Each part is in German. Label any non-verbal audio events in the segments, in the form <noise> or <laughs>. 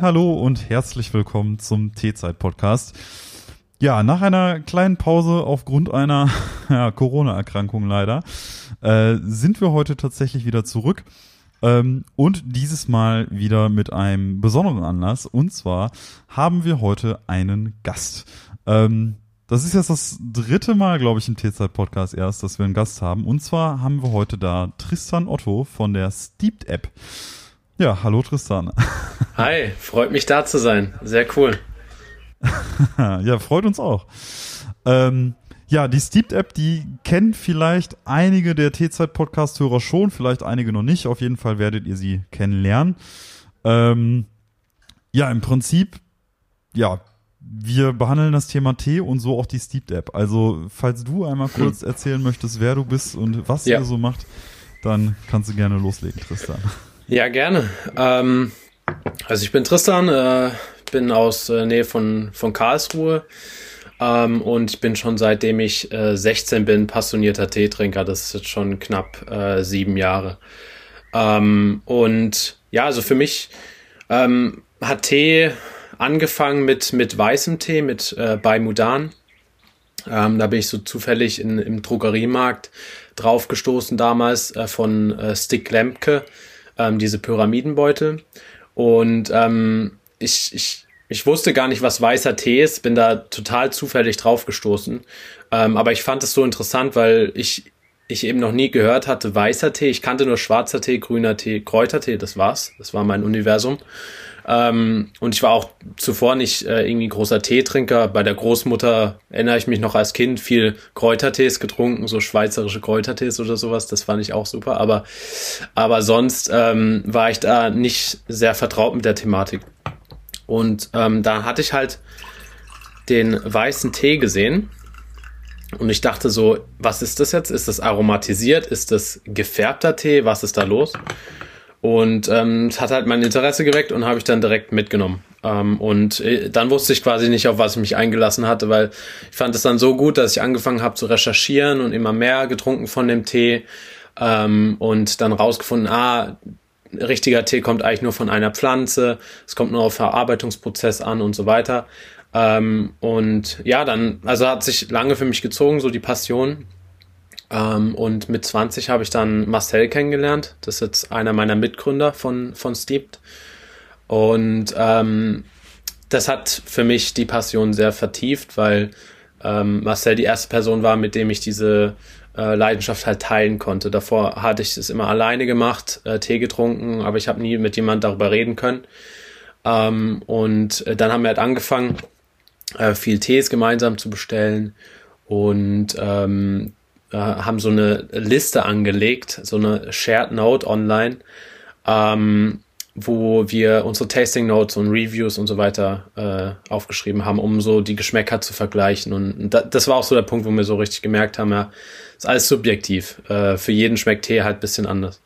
Hallo und herzlich willkommen zum T-Zeit-Podcast. Ja, nach einer kleinen Pause aufgrund einer <laughs> ja, Corona-Erkrankung leider, äh, sind wir heute tatsächlich wieder zurück. Ähm, und dieses Mal wieder mit einem besonderen Anlass. Und zwar haben wir heute einen Gast. Ähm, das ist jetzt das dritte Mal, glaube ich, im T-Zeit-Podcast erst, dass wir einen Gast haben. Und zwar haben wir heute da Tristan Otto von der Steeped App. Ja, hallo Tristan. <laughs> Hi, freut mich da zu sein. Sehr cool. <laughs> ja, freut uns auch. Ähm, ja, die Steeped App, die kennen vielleicht einige der T-Zeit-Podcast-Hörer schon, vielleicht einige noch nicht. Auf jeden Fall werdet ihr sie kennenlernen. Ähm, ja, im Prinzip, ja, wir behandeln das Thema Tee und so auch die Steeped App. Also, falls du einmal hm. kurz hm. erzählen möchtest, wer du bist und was ja. ihr so macht, dann kannst du gerne loslegen, Tristan. Ja, gerne. Ähm, also ich bin Tristan, äh, bin aus äh, Nähe von, von Karlsruhe ähm, und ich bin schon seitdem ich äh, 16 bin passionierter Teetrinker. Das ist jetzt schon knapp äh, sieben Jahre. Ähm, und ja, also für mich ähm, hat Tee angefangen mit, mit weißem Tee, mit äh, bei Mudan. Ähm, da bin ich so zufällig in, im Drogeriemarkt draufgestoßen damals äh, von äh, Stick Lemke, ähm, diese Pyramidenbeutel. Und ähm, ich, ich, ich wusste gar nicht, was weißer Tee ist, bin da total zufällig draufgestoßen. Ähm, aber ich fand es so interessant, weil ich, ich eben noch nie gehört hatte, weißer Tee. Ich kannte nur schwarzer Tee, grüner Tee, Kräutertee, das war's. Das war mein Universum. Ähm, und ich war auch zuvor nicht äh, irgendwie großer Teetrinker. Bei der Großmutter erinnere ich mich noch als Kind viel Kräutertees getrunken, so schweizerische Kräutertees oder sowas. Das fand ich auch super. Aber, aber sonst ähm, war ich da nicht sehr vertraut mit der Thematik. Und ähm, da hatte ich halt den weißen Tee gesehen. Und ich dachte so, was ist das jetzt? Ist das aromatisiert? Ist das gefärbter Tee? Was ist da los? Und ähm, es hat halt mein Interesse geweckt und habe ich dann direkt mitgenommen. Ähm, und äh, dann wusste ich quasi nicht, auf was ich mich eingelassen hatte, weil ich fand es dann so gut, dass ich angefangen habe zu recherchieren und immer mehr getrunken von dem Tee ähm, und dann rausgefunden, ah, richtiger Tee kommt eigentlich nur von einer Pflanze, es kommt nur auf Verarbeitungsprozess an und so weiter. Ähm, und ja, dann, also hat sich lange für mich gezogen, so die Passion. Ähm, und mit 20 habe ich dann Marcel kennengelernt. Das ist jetzt einer meiner Mitgründer von, von Steeped. Und ähm, das hat für mich die Passion sehr vertieft, weil ähm, Marcel die erste Person war, mit dem ich diese äh, Leidenschaft halt teilen konnte. Davor hatte ich es immer alleine gemacht, äh, Tee getrunken, aber ich habe nie mit jemand darüber reden können. Ähm, und äh, dann haben wir halt angefangen, äh, viel Tees gemeinsam zu bestellen. Und ähm, äh, haben so eine Liste angelegt, so eine Shared Note online, ähm, wo wir unsere Tasting Notes und Reviews und so weiter äh, aufgeschrieben haben, um so die Geschmäcker zu vergleichen. Und da, das war auch so der Punkt, wo wir so richtig gemerkt haben, ja, ist alles subjektiv. Äh, für jeden schmeckt Tee halt bisschen anders.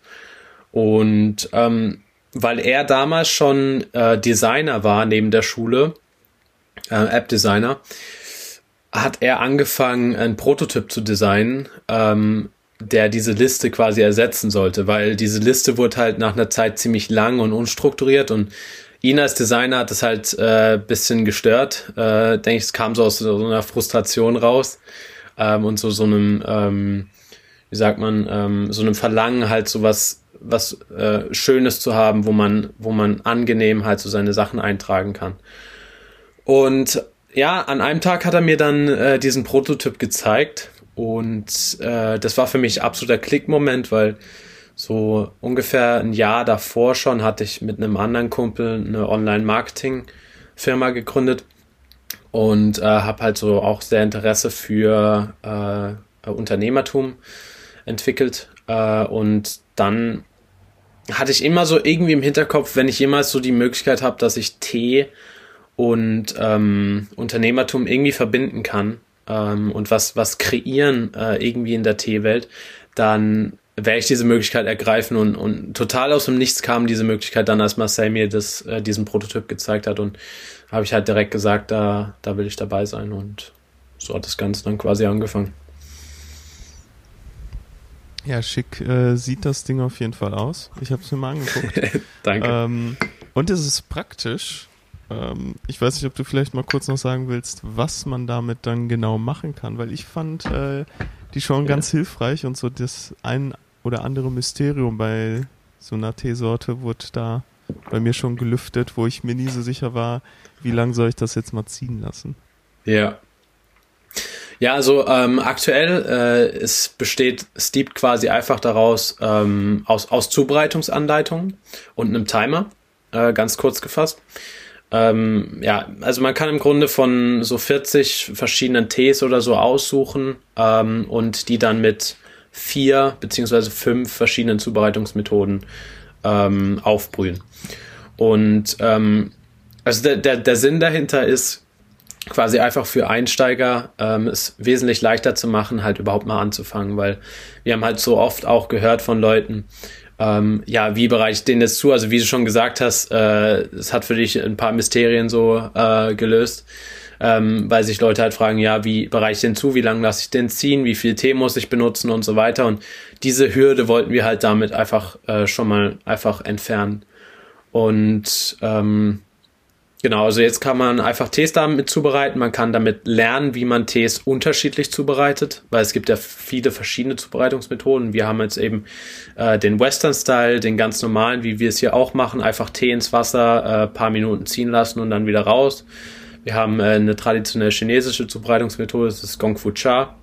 Und ähm, weil er damals schon äh, Designer war neben der Schule, äh, App-Designer, hat er angefangen, einen Prototyp zu designen, ähm, der diese Liste quasi ersetzen sollte, weil diese Liste wurde halt nach einer Zeit ziemlich lang und unstrukturiert und ihn als Designer hat das halt äh, bisschen gestört. Äh, denke ich, es kam so aus so einer Frustration raus ähm, und so so einem, ähm, wie sagt man, ähm, so einem Verlangen halt so was was äh, Schönes zu haben, wo man wo man angenehm halt so seine Sachen eintragen kann. Und ja, an einem Tag hat er mir dann äh, diesen Prototyp gezeigt. Und äh, das war für mich absoluter Klickmoment, weil so ungefähr ein Jahr davor schon hatte ich mit einem anderen Kumpel eine Online-Marketing-Firma gegründet. Und äh, habe halt so auch sehr Interesse für äh, Unternehmertum entwickelt. Äh, und dann hatte ich immer so irgendwie im Hinterkopf, wenn ich jemals so die Möglichkeit habe, dass ich Tee und ähm, Unternehmertum irgendwie verbinden kann ähm, und was, was kreieren äh, irgendwie in der Teewelt, dann werde ich diese Möglichkeit ergreifen und, und total aus dem Nichts kam diese Möglichkeit dann, als Marcel mir das, äh, diesen Prototyp gezeigt hat und habe ich halt direkt gesagt, da, da will ich dabei sein und so hat das Ganze dann quasi angefangen. Ja, schick äh, sieht das Ding auf jeden Fall aus. Ich habe es mir mal angeguckt. <laughs> Danke. Ähm, Und es ist praktisch. Ähm, ich weiß nicht, ob du vielleicht mal kurz noch sagen willst, was man damit dann genau machen kann, weil ich fand äh, die schon ja. ganz hilfreich und so das ein oder andere Mysterium bei so einer Teesorte wurde da bei mir schon gelüftet, wo ich mir nie so sicher war, wie lange soll ich das jetzt mal ziehen lassen. Ja. Ja, also ähm, aktuell äh, es besteht Steep quasi einfach daraus ähm, aus, aus Zubereitungsanleitungen und einem Timer, äh, ganz kurz gefasst. Ähm, ja, also man kann im Grunde von so 40 verschiedenen Tees oder so aussuchen ähm, und die dann mit vier beziehungsweise fünf verschiedenen Zubereitungsmethoden ähm, aufbrühen. Und ähm, also der, der, der Sinn dahinter ist quasi einfach für Einsteiger ähm, es wesentlich leichter zu machen, halt überhaupt mal anzufangen, weil wir haben halt so oft auch gehört von Leuten, ähm, ja, wie bereite ich den jetzt zu? Also wie du schon gesagt hast, äh, es hat für dich ein paar Mysterien so äh, gelöst, ähm, weil sich Leute halt fragen, ja, wie bereite ich den zu? Wie lange lasse ich den ziehen? Wie viel Tee muss ich benutzen und so weiter? Und diese Hürde wollten wir halt damit einfach äh, schon mal einfach entfernen. Und ähm, Genau, also jetzt kann man einfach Tees damit zubereiten. Man kann damit lernen, wie man Tees unterschiedlich zubereitet, weil es gibt ja viele verschiedene Zubereitungsmethoden. Wir haben jetzt eben äh, den Western Style, den ganz normalen, wie wir es hier auch machen, einfach Tee ins Wasser, äh, paar Minuten ziehen lassen und dann wieder raus. Wir haben äh, eine traditionelle chinesische Zubereitungsmethode, das ist Gong Fu Cha.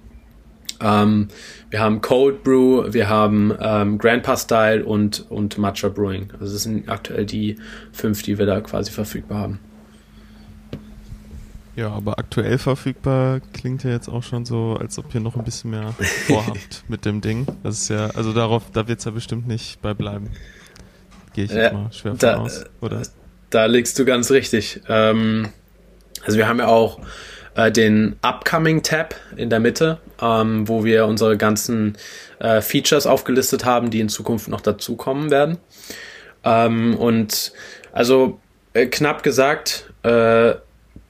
Ähm, wir haben Cold Brew, wir haben ähm, Grandpa Style und, und Matcha Brewing. Also das sind aktuell die fünf, die wir da quasi verfügbar haben. Ja, aber aktuell verfügbar klingt ja jetzt auch schon so, als ob ihr noch ein bisschen mehr <laughs> vorhabt mit dem Ding. Das ist ja, also darauf, da wird es ja bestimmt nicht bei bleiben. Gehe ich jetzt mal schwer da, von aus, oder? Da liegst du ganz richtig. Ähm, also wir haben ja auch äh, den Upcoming Tab in der Mitte, ähm, wo wir unsere ganzen äh, Features aufgelistet haben, die in Zukunft noch dazukommen werden. Ähm, und also äh, knapp gesagt, äh,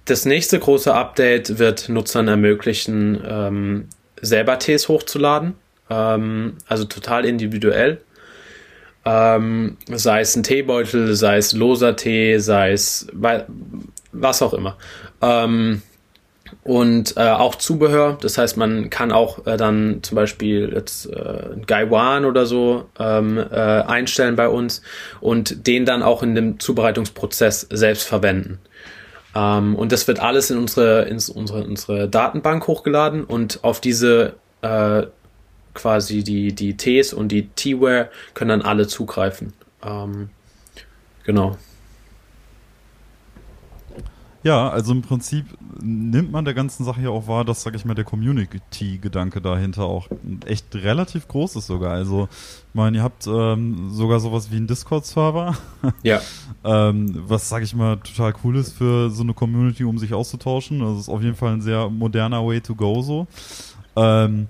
das nächste große Update wird Nutzern ermöglichen, ähm, selber Tees hochzuladen. Ähm, also total individuell. Ähm, sei es ein Teebeutel, sei es loser Tee, sei es was auch immer. Ähm, und äh, auch Zubehör. Das heißt, man kann auch äh, dann zum Beispiel jetzt äh, Gaiwan oder so ähm, äh, einstellen bei uns und den dann auch in dem Zubereitungsprozess selbst verwenden. Ähm, und das wird alles in unsere, in unsere, unsere Datenbank hochgeladen und auf diese äh, quasi die, die Tees und die Teaware können dann alle zugreifen. Ähm, genau. Ja, also im Prinzip nimmt man der ganzen Sache ja auch wahr, dass, sag ich mal, der Community-Gedanke dahinter auch echt relativ groß ist sogar. Also, ich meine, ihr habt ähm, sogar sowas wie einen Discord-Server. Ja. <laughs> ähm, was, sag ich mal, total cool ist für so eine Community, um sich auszutauschen. Das ist auf jeden Fall ein sehr moderner Way to go so. Ähm,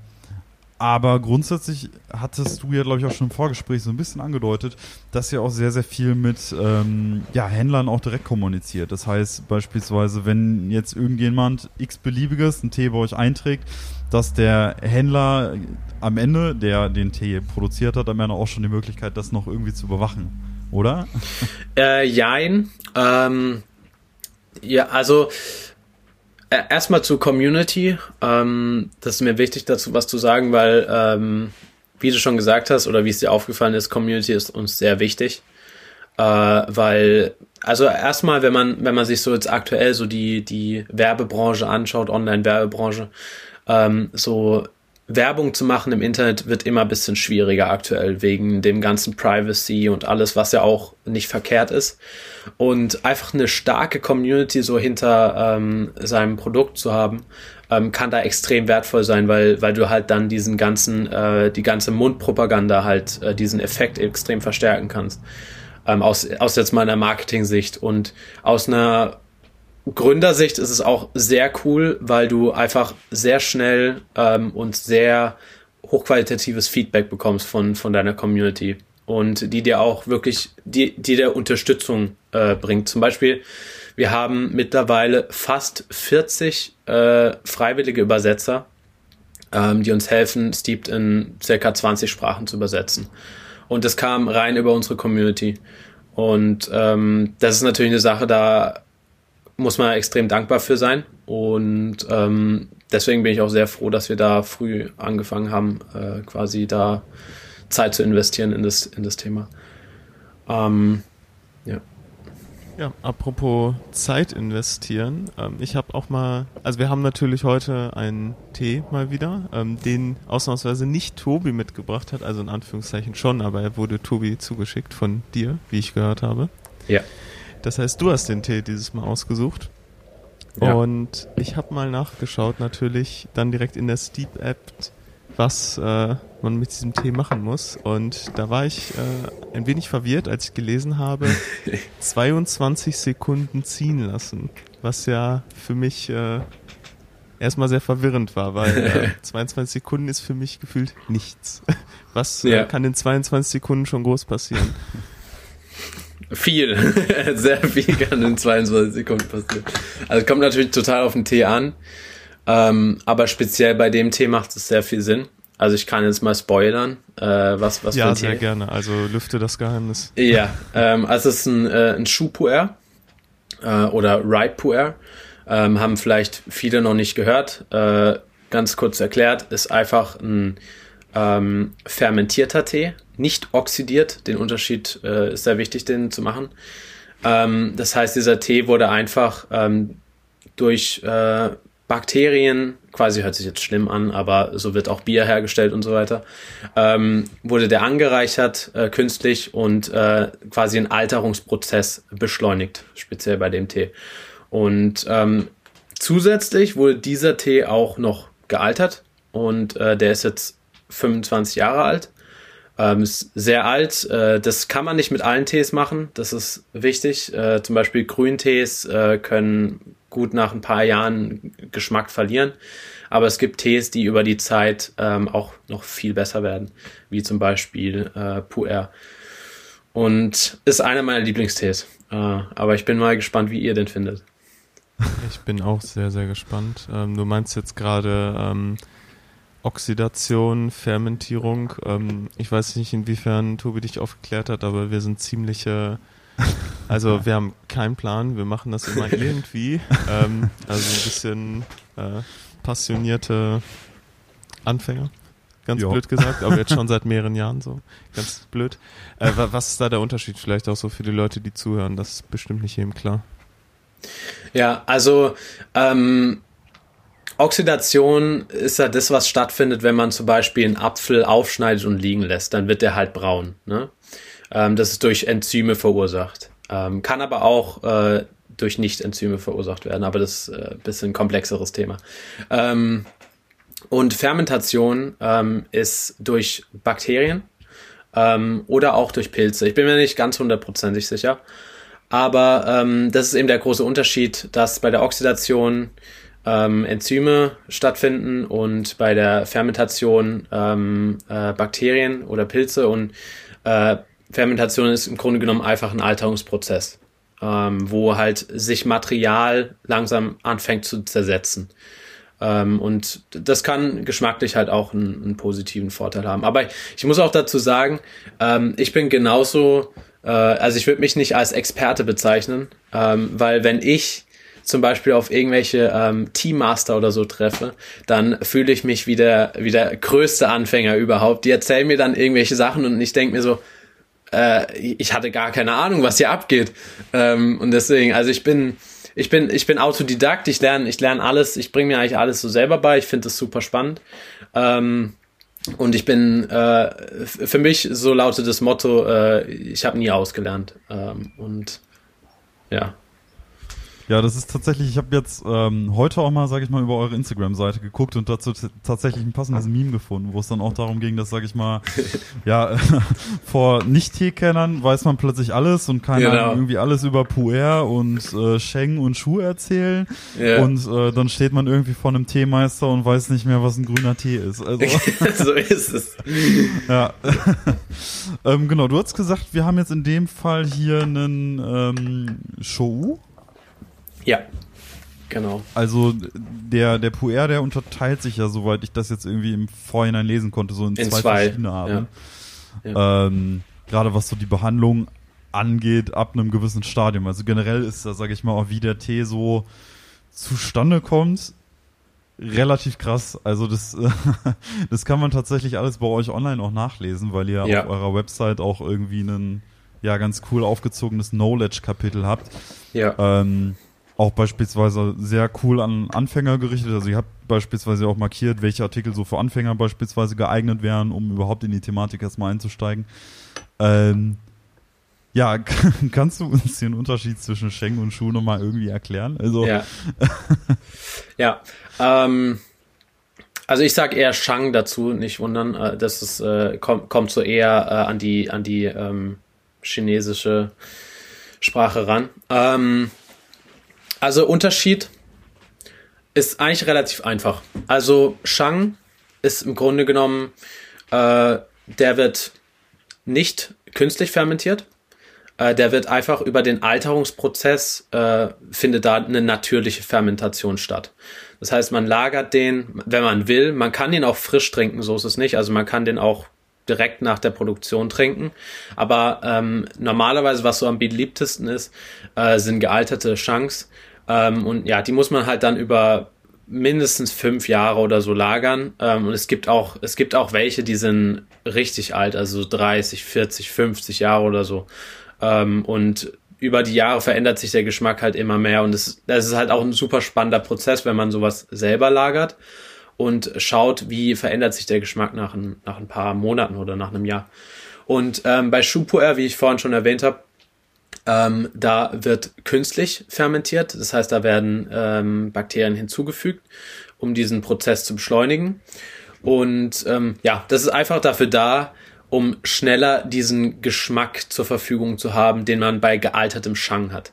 aber grundsätzlich hattest du ja, glaube ich, auch schon im Vorgespräch so ein bisschen angedeutet, dass ihr auch sehr, sehr viel mit ähm, ja, Händlern auch direkt kommuniziert. Das heißt beispielsweise, wenn jetzt irgendjemand x-beliebiges einen Tee bei euch einträgt, dass der Händler am Ende, der den Tee produziert hat, am Ende auch schon die Möglichkeit, das noch irgendwie zu überwachen, oder? Äh, jein. Ähm, ja, also erstmal zur Community. Ähm, das ist mir wichtig, dazu was zu sagen, weil, ähm, wie du schon gesagt hast oder wie es dir aufgefallen ist, Community ist uns sehr wichtig. Äh, weil, also erstmal, wenn man, wenn man sich so jetzt aktuell so die, die Werbebranche anschaut, Online-Werbebranche, ähm, so Werbung zu machen im Internet wird immer ein bisschen schwieriger aktuell wegen dem ganzen Privacy und alles, was ja auch nicht verkehrt ist. Und einfach eine starke Community so hinter ähm, seinem Produkt zu haben, ähm, kann da extrem wertvoll sein, weil, weil du halt dann diesen ganzen, äh, die ganze Mundpropaganda halt, äh, diesen Effekt extrem verstärken kannst. Ähm, aus, aus jetzt meiner Marketing-Sicht und aus einer Gründersicht ist es auch sehr cool, weil du einfach sehr schnell ähm, und sehr hochqualitatives Feedback bekommst von, von deiner Community und die dir auch wirklich, die, die dir Unterstützung äh, bringt. Zum Beispiel, wir haben mittlerweile fast 40 äh, freiwillige Übersetzer, ähm, die uns helfen, Steeped in circa 20 Sprachen zu übersetzen. Und das kam rein über unsere Community. Und ähm, das ist natürlich eine Sache, da muss man extrem dankbar für sein. Und ähm, deswegen bin ich auch sehr froh, dass wir da früh angefangen haben, äh, quasi da Zeit zu investieren in das, in das Thema. Ähm, ja. Ja, apropos Zeit investieren. Ähm, ich habe auch mal, also wir haben natürlich heute einen Tee mal wieder, ähm, den ausnahmsweise nicht Tobi mitgebracht hat, also in Anführungszeichen schon, aber er wurde Tobi zugeschickt von dir, wie ich gehört habe. Ja. Das heißt, du hast den Tee dieses Mal ausgesucht. Ja. Und ich habe mal nachgeschaut, natürlich dann direkt in der Steep-App, was äh, man mit diesem Tee machen muss. Und da war ich äh, ein wenig verwirrt, als ich gelesen habe, <laughs> 22 Sekunden ziehen lassen. Was ja für mich äh, erstmal sehr verwirrend war, weil äh, <laughs> 22 Sekunden ist für mich gefühlt nichts. <laughs> Was äh, Ja. kann in 22 Sekunden schon groß passieren? Viel, <laughs> sehr viel kann in 22 Sekunden passieren. Also kommt natürlich total auf den Tee an, ähm, aber speziell bei dem Tee macht es sehr viel Sinn. Also ich kann jetzt mal spoilern, äh, was was für ja, ein sehr Tee. gerne. Also lüfte das Geheimnis. Ja, ähm, also es ist ein, äh, ein Schuhpuer äh, oder Ride Puer. Ähm, haben vielleicht viele noch nicht gehört. Äh, ganz kurz erklärt, ist einfach ein ähm, fermentierter Tee, nicht oxidiert. Den Unterschied äh, ist sehr wichtig, den zu machen. Ähm, das heißt, dieser Tee wurde einfach ähm, durch äh, Bakterien, quasi hört sich jetzt schlimm an, aber so wird auch Bier hergestellt und so weiter, ähm, wurde der angereichert äh, künstlich und äh, quasi ein Alterungsprozess beschleunigt, speziell bei dem Tee. Und ähm, zusätzlich wurde dieser Tee auch noch gealtert und äh, der ist jetzt 25 Jahre alt. Ähm, ist sehr alt. Äh, das kann man nicht mit allen Tees machen. Das ist wichtig. Äh, zum Beispiel Grüntees äh, können gut nach ein paar Jahren Geschmack verlieren. Aber es gibt Tees, die über die Zeit ähm, auch noch viel besser werden, wie zum Beispiel äh, Puer. Und ist einer meiner Lieblingstees. Äh, aber ich bin mal gespannt, wie ihr den findet. Ich bin auch sehr, sehr gespannt. Ähm, du meinst jetzt gerade ähm, Oxidation, Fermentierung. Ähm, ich weiß nicht, inwiefern Tobi dich aufgeklärt hat, aber wir sind ziemliche. Also wir haben keinen Plan, wir machen das immer <laughs> irgendwie. Ähm, also ein bisschen äh, passionierte Anfänger. Ganz Ja. blöd gesagt, aber jetzt schon seit <laughs> mehreren Jahren so. Ganz blöd. Äh, wa- was ist da der Unterschied vielleicht auch so für die Leute, die zuhören? Das ist bestimmt nicht jedem klar. Ja, also ähm, Oxidation ist ja das, was stattfindet, wenn man zum Beispiel einen Apfel aufschneidet und liegen lässt. Dann wird der halt braun. Ne? Ähm, das ist durch Enzyme verursacht. Ähm, kann aber auch äh, durch Nicht-Enzyme verursacht werden, aber das ist äh, ein bisschen komplexeres Thema. Ähm, und Fermentation ähm, ist durch Bakterien ähm, oder auch durch Pilze. Ich bin mir nicht ganz hundertprozentig sicher. Aber ähm, das ist eben der große Unterschied, dass bei der Oxidation ähm, Enzyme stattfinden und bei der Fermentation ähm, äh, Bakterien oder Pilze. Und äh, Fermentation ist im Grunde genommen einfach ein Alterungsprozess, ähm, wo halt sich Material langsam anfängt zu zersetzen. Ähm, und das kann geschmacklich halt auch einen, einen positiven Vorteil haben. Aber ich muss auch dazu sagen, ähm, ich bin genauso, äh, also ich würde mich nicht als Experte bezeichnen, ähm, weil wenn ich zum Beispiel auf irgendwelche ähm, Teammaster oder so treffe, dann fühle ich mich wie der, wie der größte Anfänger überhaupt. Die erzählen mir dann irgendwelche Sachen und ich denke mir so, äh, ich hatte gar keine Ahnung, was hier abgeht. Ähm, und deswegen, also ich bin, ich bin, ich bin Autodidakt, ich lerne, ich lerne alles, ich bringe mir eigentlich alles so selber bei, ich finde das super spannend. Ähm, und ich bin, äh, für mich, so lautet das Motto, äh, ich habe nie ausgelernt. Ähm, und ja. Ja, das ist tatsächlich, ich habe jetzt ähm, heute auch mal, sage ich mal, über eure Instagram-Seite geguckt und dazu tatsächlich ein passendes Meme gefunden, wo es dann auch darum ging, dass, sage ich mal, <laughs> ja, <laughs> vor Nicht-Teekennern weiß man plötzlich alles und kann Genau. irgendwie alles über Puer und äh, Sheng und Schuh erzählen Ja. und äh, dann steht man irgendwie vor einem Teemeister und weiß nicht mehr, was ein grüner Tee ist. Also, <laughs> so ist es. ja. ähm, genau, du hast gesagt, wir haben jetzt in dem Fall hier einen ähm, Shou. Ja. Genau. Also der, der Puer, der unterteilt sich ja, soweit ich das jetzt irgendwie im Vorhinein lesen konnte, so in, In zwei, zwei, verschiedene Arten. Ja. Ähm, Gerade was so die Behandlung angeht, ab einem gewissen Stadium. Also generell ist da, sage ich mal, auch wie der Tee so zustande kommt, relativ krass. Also das, <laughs> das kann man tatsächlich alles bei euch online auch nachlesen, weil ihr ja. auf eurer Website auch irgendwie einen ja ganz cool aufgezogenes Knowledge-Kapitel habt. Ja. Ähm, auch beispielsweise sehr cool an Anfänger gerichtet. Also ihr habt beispielsweise auch markiert, welche Artikel so für Anfänger beispielsweise geeignet wären, um überhaupt in die Thematik erstmal einzusteigen. Ähm, ja, <laughs> kannst du uns den Unterschied zwischen Schengen und Schuh nochmal irgendwie erklären? Also ja, <laughs> ja ähm, also ich sage eher Shang dazu, nicht wundern. Äh, das ist, äh, kommt, kommt so eher äh, an die an die ähm, chinesische Sprache ran. Ähm, also Unterschied ist eigentlich relativ einfach. Also Shang ist im Grunde genommen, äh, der wird nicht künstlich fermentiert. Äh, der wird einfach über den Alterungsprozess, äh, findet da eine natürliche Fermentation statt. Das heißt, man lagert den, wenn man will. Man kann ihn auch frisch trinken, so ist es nicht. Also man kann den auch direkt nach der Produktion trinken. Aber ähm, normalerweise, was so am beliebtesten ist, äh, sind gealterte Shanks. Ähm, und ja, die muss man halt dann über mindestens fünf Jahre oder so lagern. Ähm, und es gibt auch, es gibt auch welche, die sind richtig alt, also 30, 40, 50 Jahre oder so. Ähm, und über die Jahre verändert sich der Geschmack halt immer mehr. Und es, das ist halt auch ein super spannender Prozess, wenn man sowas selber lagert und schaut, wie verändert sich der Geschmack nach ein, nach ein paar Monaten oder nach einem Jahr. Und ähm, bei Schupuer, wie ich vorhin schon erwähnt habe, ähm, da wird künstlich fermentiert. Das heißt, da werden ähm, Bakterien hinzugefügt, um diesen Prozess zu beschleunigen. Und ähm, ja, das ist einfach dafür da, um schneller diesen Geschmack zur Verfügung zu haben, den man bei gealtertem Shang hat.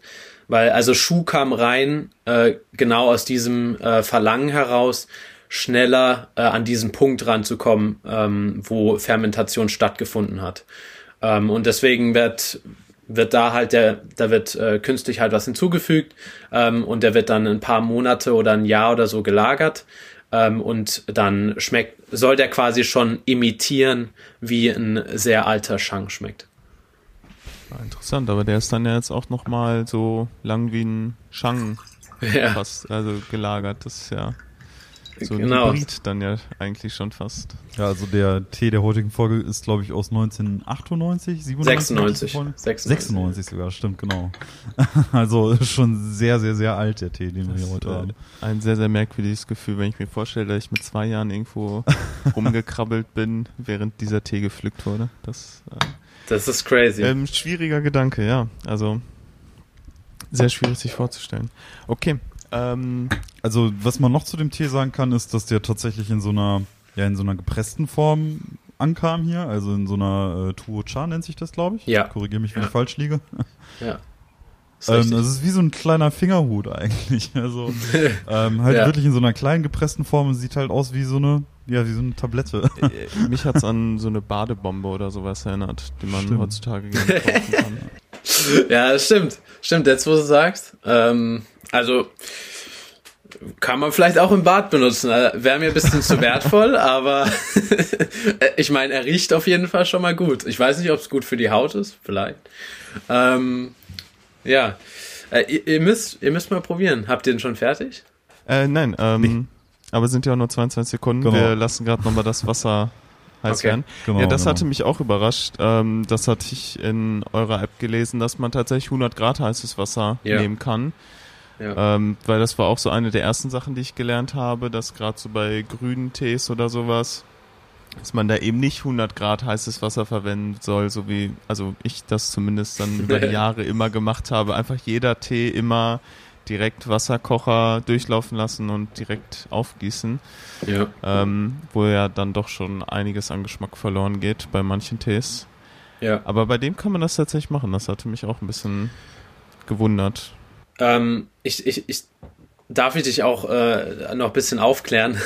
Weil also Schuh kam rein, äh, genau aus diesem äh, Verlangen heraus, schneller äh, an diesen Punkt ranzukommen, ähm, wo Fermentation stattgefunden hat. Ähm, und deswegen wird, wird da halt der, da wird äh, künstlich halt was hinzugefügt ähm, und der wird dann ein paar Monate oder ein Jahr oder so gelagert ähm, und dann schmeckt, soll der quasi schon imitieren, wie ein sehr alter Shang schmeckt. interessant, aber der ist dann ja jetzt auch nochmal so lang wie ein Shang <laughs> ja. fast, also gelagert. Das ist ja so ein genau. Hybrid dann ja eigentlich schon fast. Ja, also der Tee der heutigen Folge ist, glaube ich, aus 1998, 97? 96. 96. sogar, stimmt, genau. <laughs> also schon sehr, sehr, sehr alt, der Tee, den das wir hier heute haben. Ein sehr, sehr merkwürdiges Gefühl, wenn ich mir vorstelle, dass ich mit zwei Jahren irgendwo <laughs> rumgekrabbelt bin, während dieser Tee gepflückt wurde. Das, äh, das ist crazy. Ähm, schwieriger Gedanke, ja. Also sehr schwierig sich vorzustellen. Okay, ähm, also was man noch zu dem Tee sagen kann, ist, dass der tatsächlich in so einer, ja, in so einer gepressten Form ankam hier, also in so einer äh, Tuo Cha nennt sich das, glaube ich. Ja. Korrigiere mich, wenn ja. ich falsch liege. Ja. <laughs> Ähm, das ist wie so ein kleiner Fingerhut eigentlich. <laughs> Also <laughs> ähm, halt ja. wirklich in so einer kleinen gepressten Form und sieht halt aus wie so eine, ja, wie so eine Tablette. Äh, äh, mich hat's an so eine Badebombe oder sowas erinnert, die man stimmt. heutzutage gerne kaufen kann. Ja, das stimmt. Stimmt, jetzt wo du sagst. Ähm, also kann man vielleicht auch im Bad benutzen. Äh, wäre mir ein bisschen zu wertvoll, <laughs> aber <laughs> ich meine, er riecht auf jeden Fall schon mal gut. Ich weiß nicht, ob es gut für die Haut ist, vielleicht. Ähm, ja, äh, ihr, ihr, müsst, ihr müsst mal probieren. Habt ihr den schon fertig? Äh, nein, ähm, nee. aber sind ja auch nur 22 Sekunden. Genau. Wir lassen gerade nochmal das Wasser heiß okay. werden. Genau, ja, das genau. hatte mich auch überrascht. Ähm, das hatte ich in eurer App gelesen, dass man tatsächlich 100 Grad heißes Wasser ja. nehmen kann. Ja. Ähm, weil das war auch so eine der ersten Sachen, die ich gelernt habe, dass gerade so bei grünen Tees oder sowas, dass man da eben nicht 100 Grad heißes Wasser verwenden soll, so wie, also ich das zumindest dann über die <laughs> Jahre immer gemacht habe. Einfach jeder Tee immer direkt Wasserkocher durchlaufen lassen und direkt aufgießen. Ja. Ähm, wo ja dann doch schon einiges an Geschmack verloren geht bei manchen Tees. Ja. Aber bei dem kann man das tatsächlich machen. Das hatte mich auch ein bisschen gewundert. Ähm, ich, ich, ich, darf ich dich auch äh, noch ein bisschen aufklären?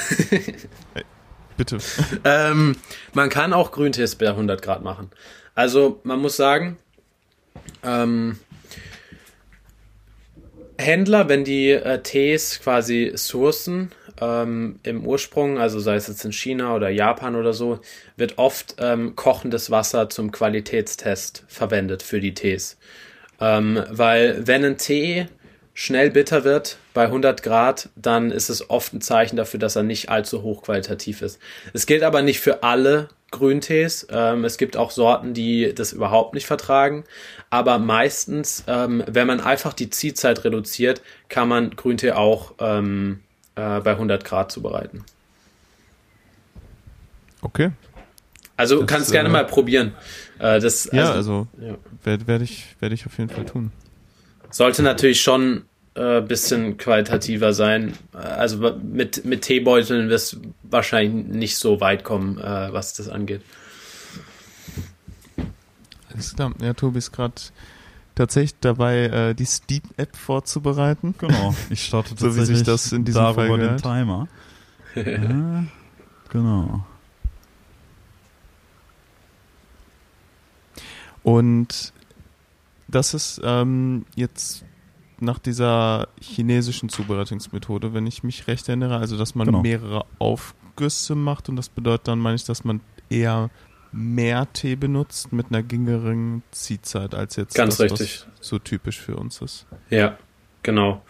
Bitte. <laughs> ähm, man kann auch Grüntees bei 100 Grad machen. Also man muss sagen, ähm, Händler, wenn die äh, Tees quasi sourcen, ähm, im Ursprung, also sei es jetzt in China oder Japan oder so, wird oft ähm, kochendes Wasser zum Qualitätstest verwendet für die Tees. Ähm, weil wenn ein Tee schnell bitter wird bei 100 Grad, dann ist es oft ein Zeichen dafür, dass er nicht allzu hochqualitativ ist. Es gilt aber nicht für alle Grüntees. Ähm, es gibt auch Sorten, die das überhaupt nicht vertragen. Aber meistens, ähm, wenn man einfach die Ziehzeit reduziert, kann man Grüntee auch ähm, äh, bei 100 Grad zubereiten. Okay. Also das, kannst gerne äh, mal probieren. Äh, das, ja, also, also ja. werde werd ich, werd ich auf jeden Fall tun. Sollte natürlich schon äh, bisschen qualitativer sein. Also mit, mit Teebeuteln wirst du wahrscheinlich nicht so weit kommen, äh, was das angeht. Alles klar. Ja, Tobi ist gerade tatsächlich dabei, äh, die Steep-App vorzubereiten. Genau. <laughs> Ich starte tatsächlich so wie sich das in diesem darüber Fall den Timer. ja, <laughs> genau. Und das ist ähm, jetzt nach dieser chinesischen Zubereitungsmethode, wenn ich mich recht erinnere, also dass man genau. mehrere Aufgüsse macht und das bedeutet dann, meine ich, dass man eher mehr Tee benutzt mit einer geringeren Ziehzeit als jetzt Ganz das, richtig. was so typisch für uns ist. Ja, genau.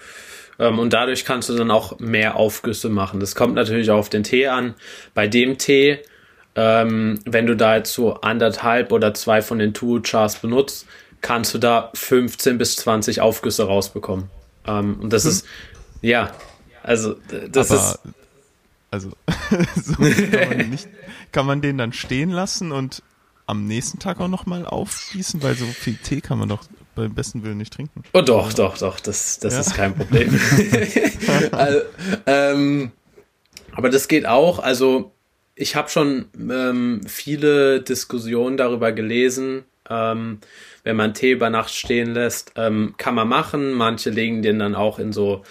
Ähm, und dadurch kannst du dann auch mehr Aufgüsse machen. Das kommt natürlich auch auf den Tee an. Bei dem Tee, ähm, wenn du da jetzt so anderthalb oder zwei von den Two-Chars benutzt, kannst du da 15 bis 20 Aufgüsse rausbekommen. Ähm, und das hm. ist, ja, also das Aber, ist. Also, <laughs> so kann, man <laughs> nicht, kann man den dann stehen lassen und am nächsten Tag auch nochmal aufgießen, weil so viel Tee kann man doch beim besten Willen nicht trinken. Oh doch, doch, doch, das, das ja. ist kein Problem. <laughs> also, ähm, aber das geht auch, also ich habe schon ähm, viele Diskussionen darüber gelesen, ähm, wenn man Tee über Nacht stehen lässt, ähm, kann man machen. Manche legen den dann auch in so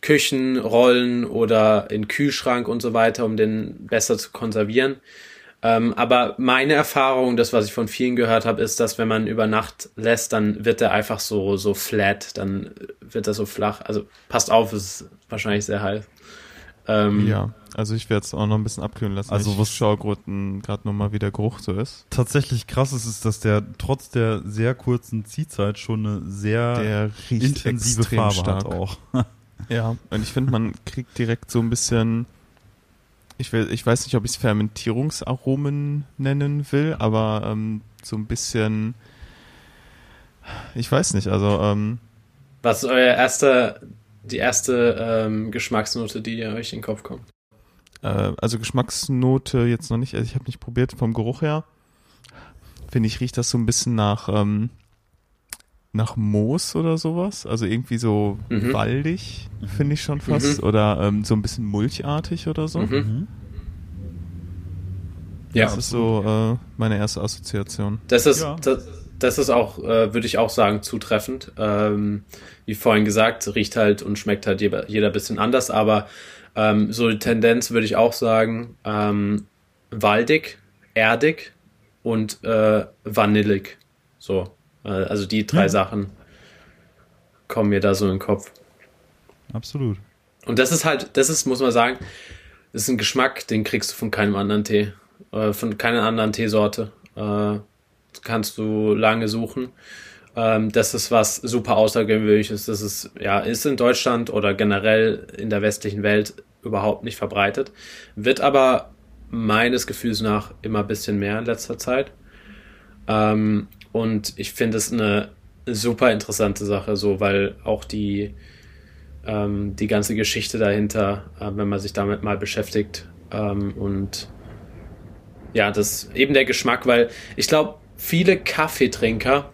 Küchenrollen oder in Kühlschrank und so weiter, um den besser zu konservieren. Ähm, aber meine Erfahrung, das, was ich von vielen gehört habe, ist, dass wenn man über Nacht lässt, dann wird er einfach so, so flat, dann wird er so flach. Also passt auf, es ist wahrscheinlich sehr heiß. Ähm, ja, also ich werde es auch noch ein bisschen abkühlen lassen. Also was schaue gerade nochmal, wie der Geruch so ist. Tatsächlich krass ist es, dass der trotz der sehr kurzen Ziehzeit schon eine sehr intensive Farbe stark. hat auch. <laughs> ja, und ich finde, man kriegt direkt so ein bisschen, ich, will, ich weiß nicht, ob ich es Fermentierungsaromen nennen will, aber ähm, so ein bisschen, ich weiß nicht, also ähm, was ist euer erster die erste ähm, Geschmacksnote, die euch in den Kopf kommt? Äh, also Geschmacksnote jetzt noch nicht, also ich habe nicht probiert vom Geruch her. Finde ich, riecht das so ein bisschen nach, ähm, nach Moos oder sowas. Also irgendwie so mhm. waldig, finde ich schon fast. Mhm. Oder ähm, so ein bisschen mulchartig oder so. Mhm. mhm. Ja. Das ist so äh, meine erste Assoziation. Das ist, ja. das, das ist auch, äh, würde ich auch sagen, zutreffend. Ähm, wie vorhin gesagt, riecht halt und schmeckt halt jeder, jeder bisschen anders, aber ähm, so die Tendenz würde ich auch sagen, ähm, waldig, erdig und äh, vanillig. So. Äh, also die drei ja. Sachen kommen mir da so in den Kopf. Absolut. Und das ist halt, das ist, muss man sagen, das ist ein Geschmack, den kriegst du von keinem anderen Tee. Äh, von keiner anderen Teesorte. Äh, kannst du lange suchen. Ähm, das ist was super Außergewöhnliches. Das ist, ja, ist in Deutschland oder generell in der westlichen Welt überhaupt nicht verbreitet. Wird aber meines Gefühls nach immer ein bisschen mehr in letzter Zeit. Ähm, und ich finde es eine super interessante Sache, so, weil auch die, ähm, die ganze Geschichte dahinter, äh, wenn man sich damit mal beschäftigt ähm, und ja, das eben der Geschmack, weil ich glaube, viele Kaffeetrinker,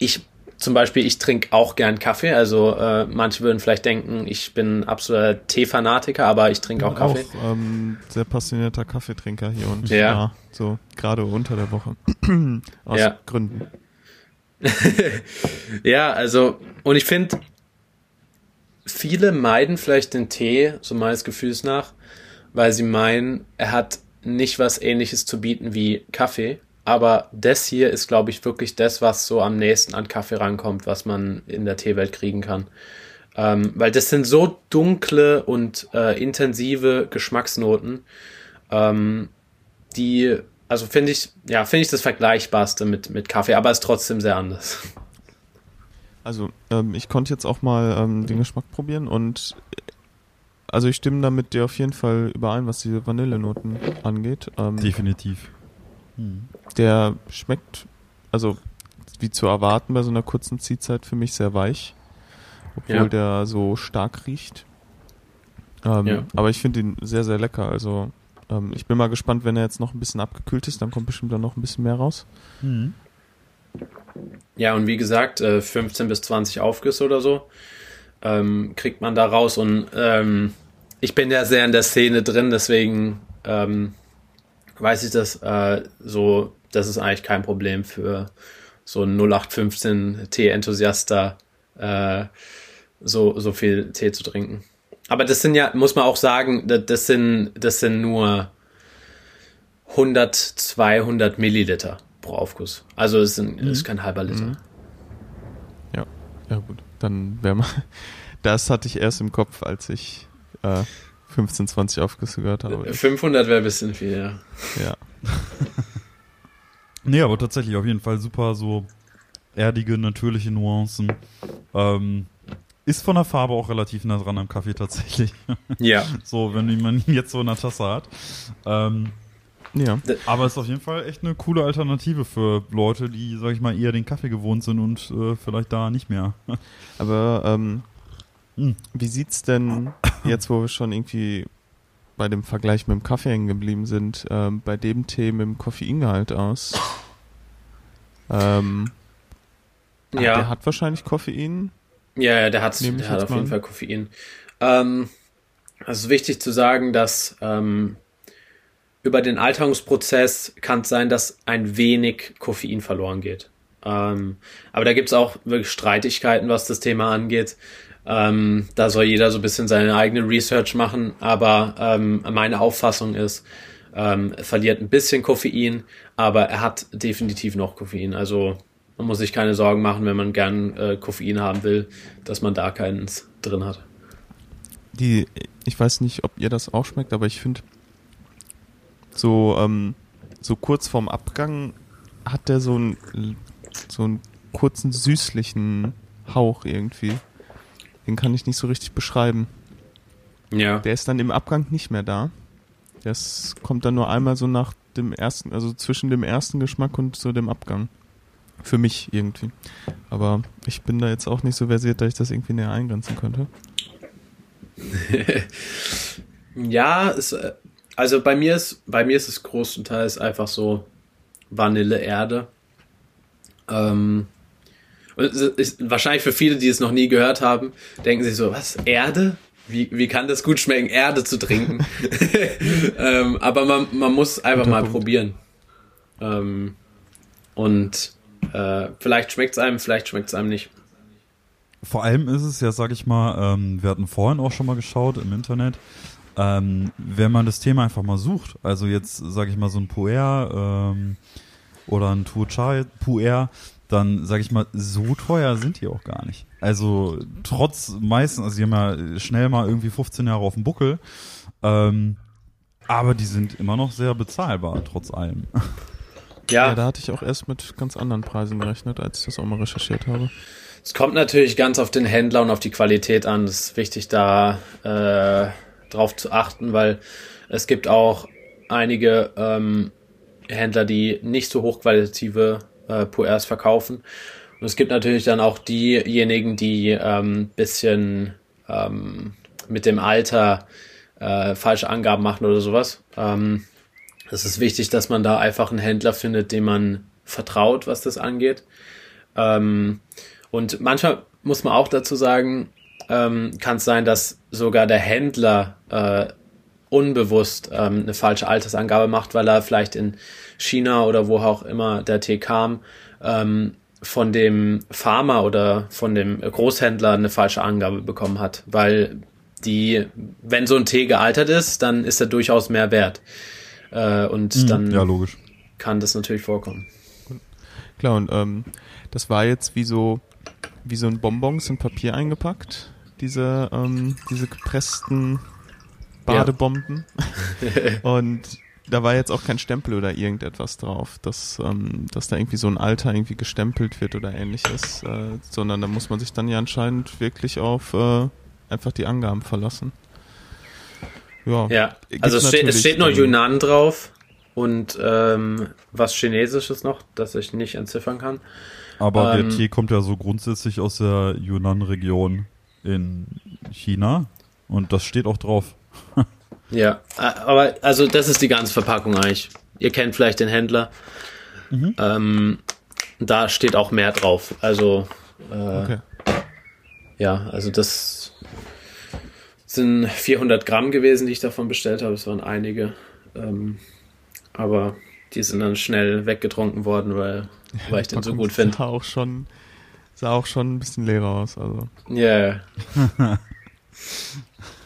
ich zum Beispiel, ich trinke auch gern Kaffee. Also äh, manche würden vielleicht denken, ich bin absoluter Teefanatiker, aber ich trinke auch Kaffee. Auch ähm, sehr passionierter Kaffeetrinker hier und ja, ja so gerade unter der Woche <clears throat> aus ja. Gründen. <laughs> ja, also und ich finde, viele meiden vielleicht den Tee, so meines Gefühls nach, weil sie meinen, er hat nicht was Ähnliches zu bieten wie Kaffee. Aber das hier ist, glaube ich, wirklich das, was so am nächsten an Kaffee rankommt, was man in der Teewelt kriegen kann. Ähm, weil das sind so dunkle und äh, intensive Geschmacksnoten, ähm, die, also finde ich, ja, finde ich das Vergleichbarste mit, mit Kaffee, aber ist trotzdem sehr anders. Also, ähm, ich konnte jetzt auch mal ähm, den Geschmack probieren und also ich stimme da mit dir auf jeden Fall überein, was diese Vanillenoten angeht. Ähm, Definitiv. Der schmeckt, also wie zu erwarten bei so einer kurzen Ziehzeit für mich sehr weich, obwohl Ja. der so stark riecht. Ähm, Ja. Aber ich finde ihn sehr, sehr lecker. Also ähm, ich bin mal gespannt, wenn er jetzt noch ein bisschen abgekühlt ist, dann kommt bestimmt dann noch ein bisschen mehr raus. Hm. Ja, und wie gesagt, äh, 15 bis 20 Aufgüsse oder so ähm, kriegt man da raus. Und ähm, ich bin ja sehr in der Szene drin, deswegen ähm, weiß ich das äh, so, das ist eigentlich kein Problem für so einen 0815 Tee-Enthusiaster, äh, so, so viel Tee zu trinken. Aber das sind ja, muss man auch sagen, das, sind, das sind nur 100, 200 Milliliter pro Aufguss. Also es sind, ist kein halber Liter. Mhm. Ja, ja gut. Dann wäre mal. <laughs> Das hatte ich erst im Kopf, als ich äh, 15, 20 Aufgüsse gehört habe. 500 wäre ein bisschen viel, ja. Ja. <laughs> Nee, aber tatsächlich auf jeden Fall super so erdige, natürliche Nuancen. Ähm, ist von der Farbe auch relativ nah dran am Kaffee tatsächlich. <laughs> Ja. so, wenn man ihn jetzt so in der Tasse hat. Ähm, Ja. aber ist auf jeden Fall echt eine coole Alternative für Leute, die, sag ich mal, eher den Kaffee gewohnt sind und äh, vielleicht da nicht mehr. <laughs> Aber ähm, Hm. wie sieht's denn jetzt, wo wir schon irgendwie bei dem Vergleich mit dem Kaffee hängen geblieben sind, ähm, bei dem Tee mit dem Koffeingehalt aus? Ähm, Ja. Der hat wahrscheinlich Koffein. Ja, ja, der hat, der hat auf jeden an. Fall Koffein. Ähm, es ist wichtig zu sagen, dass ähm, über den Alterungsprozess kann es sein, dass ein wenig Koffein verloren geht. Ähm, aber da gibt es auch wirklich Streitigkeiten, was das Thema angeht. Ähm, da soll jeder so ein bisschen seine eigene Research machen, aber ähm, meine Auffassung ist, ähm, er verliert ein bisschen Koffein, aber er hat definitiv noch Koffein. Also man muss sich keine Sorgen machen, wenn man gern äh, Koffein haben will, dass man da keins drin hat. Die, ich weiß nicht, ob ihr das auch schmeckt, aber ich finde, so, ähm, so kurz vorm Abgang hat der so einen, so einen kurzen süßlichen Hauch irgendwie. Den kann ich nicht so richtig beschreiben. Ja. Der ist dann im Abgang nicht mehr da. Das kommt dann nur einmal so nach dem ersten, also zwischen dem ersten Geschmack und so dem Abgang. Für mich irgendwie. Aber ich bin da jetzt auch nicht so versiert, dass ich das irgendwie näher eingrenzen könnte. <laughs> Ja, es, also bei mir ist, bei mir ist es großenteils einfach so Vanilleerde. Ähm, und es ist, wahrscheinlich für viele, die es noch nie gehört haben, denken sich so, was, Erde? Wie, wie kann das gut schmecken, Erde zu trinken? <laughs> <laughs> ähm, aber man, man muss einfach mal Punkt. probieren. Ähm, und äh, vielleicht schmeckt es einem, vielleicht schmeckt es einem nicht. Vor allem ist es ja, sag ich mal, ähm, wir hatten vorhin auch schon mal geschaut im Internet, ähm, wenn man das Thema einfach mal sucht, also jetzt, sag ich mal, so ein Puer ähm, oder ein Tuchai Puer, dann, sag ich mal, so teuer sind die auch gar nicht. Also trotz meisten, also die haben ja schnell mal irgendwie 15 Jahre auf dem Buckel, ähm, aber die sind immer noch sehr bezahlbar, trotz allem. <laughs> Ja, da hatte ich auch erst mit ganz anderen Preisen gerechnet, als ich das auch mal recherchiert habe. Es kommt natürlich ganz auf den Händler und auf die Qualität an. Es ist wichtig, da äh, drauf zu achten, weil es gibt auch einige ähm, Händler, die nicht so hochqualitative äh, Puers verkaufen. Und es gibt natürlich dann auch diejenigen, die ähm, bisschen ähm, mit dem Alter äh, falsche Angaben machen oder sowas. Ähm, es ist wichtig, dass man da einfach einen Händler findet, dem man vertraut, was das angeht. Ähm, und manchmal muss man auch dazu sagen, ähm, kann es sein, dass sogar der Händler äh, unbewusst ähm, eine falsche Altersangabe macht, weil er vielleicht in China oder wo auch immer der Tee kam, ähm, von dem Farmer oder von dem Großhändler eine falsche Angabe bekommen hat, weil die, wenn so ein Tee gealtert ist, dann ist er durchaus mehr wert. Äh, und dann ja, logisch. kann das natürlich vorkommen. Klar, und ähm, das war jetzt wie so, wie so ein Bonbons in Papier eingepackt. diese, ähm, diese gepressten Badebomben. Ja. <laughs> und da war jetzt auch kein Stempel oder irgendetwas drauf, dass, ähm, dass da irgendwie so ein Alter irgendwie gestempelt wird oder ähnliches, äh, sondern da muss man sich dann ja anscheinend wirklich auf äh, einfach die Angaben verlassen. Ja, ja. also es steht, es steht nur Yunnan drauf und ähm, was Chinesisches noch, das ich nicht entziffern kann. Aber ähm, der Tee kommt ja so grundsätzlich aus der Yunnan-Region in China und das steht auch drauf. Ja, aber also das ist die ganze Verpackung eigentlich. Ihr kennt vielleicht den Händler. Mhm. Ähm, da steht auch mehr drauf. Also äh, okay. ja, also das sind 400 Gramm gewesen, die ich davon bestellt habe. Es waren einige. Ähm, aber die sind dann schnell weggetrunken worden, weil, ja, weil ich den so gut finde. Sah auch schon, sah auch schon ein bisschen leer aus. Also. Ja. Yeah. <laughs>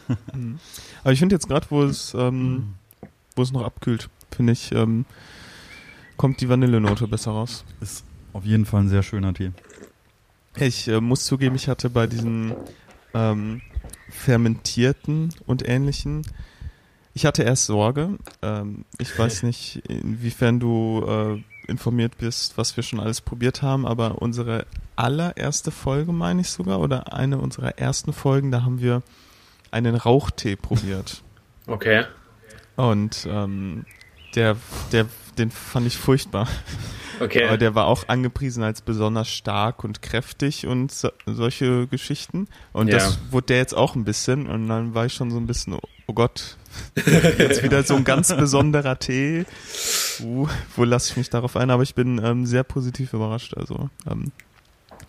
<laughs> Aber ich finde jetzt gerade, wo es, ähm, wo es noch abkühlt, finde ich, ähm, kommt die Vanillenote besser raus. Ist auf jeden Fall ein sehr schöner Tee. Ich äh, muss zugeben, ich hatte bei diesen ähm, fermentierten und ähnlichen ich hatte erst Sorge. Ähm, ich weiß <laughs> nicht, inwiefern du äh, informiert bist, was wir schon alles probiert haben, aber unsere allererste Folge, meine ich sogar, oder eine unserer ersten Folgen, da haben wir einen Rauchtee probiert. <laughs> Okay. Und ähm, der, der, den fand ich furchtbar. Okay. Aber der war auch angepriesen als besonders stark und kräftig und so, solche Geschichten. Und ja. das wurde der jetzt auch ein bisschen. Und dann war ich schon so ein bisschen, oh Gott, <laughs> jetzt wieder so ein ganz besonderer Tee. Uh, wo lasse ich mich darauf ein? Aber ich bin ähm, sehr positiv überrascht. Also ähm,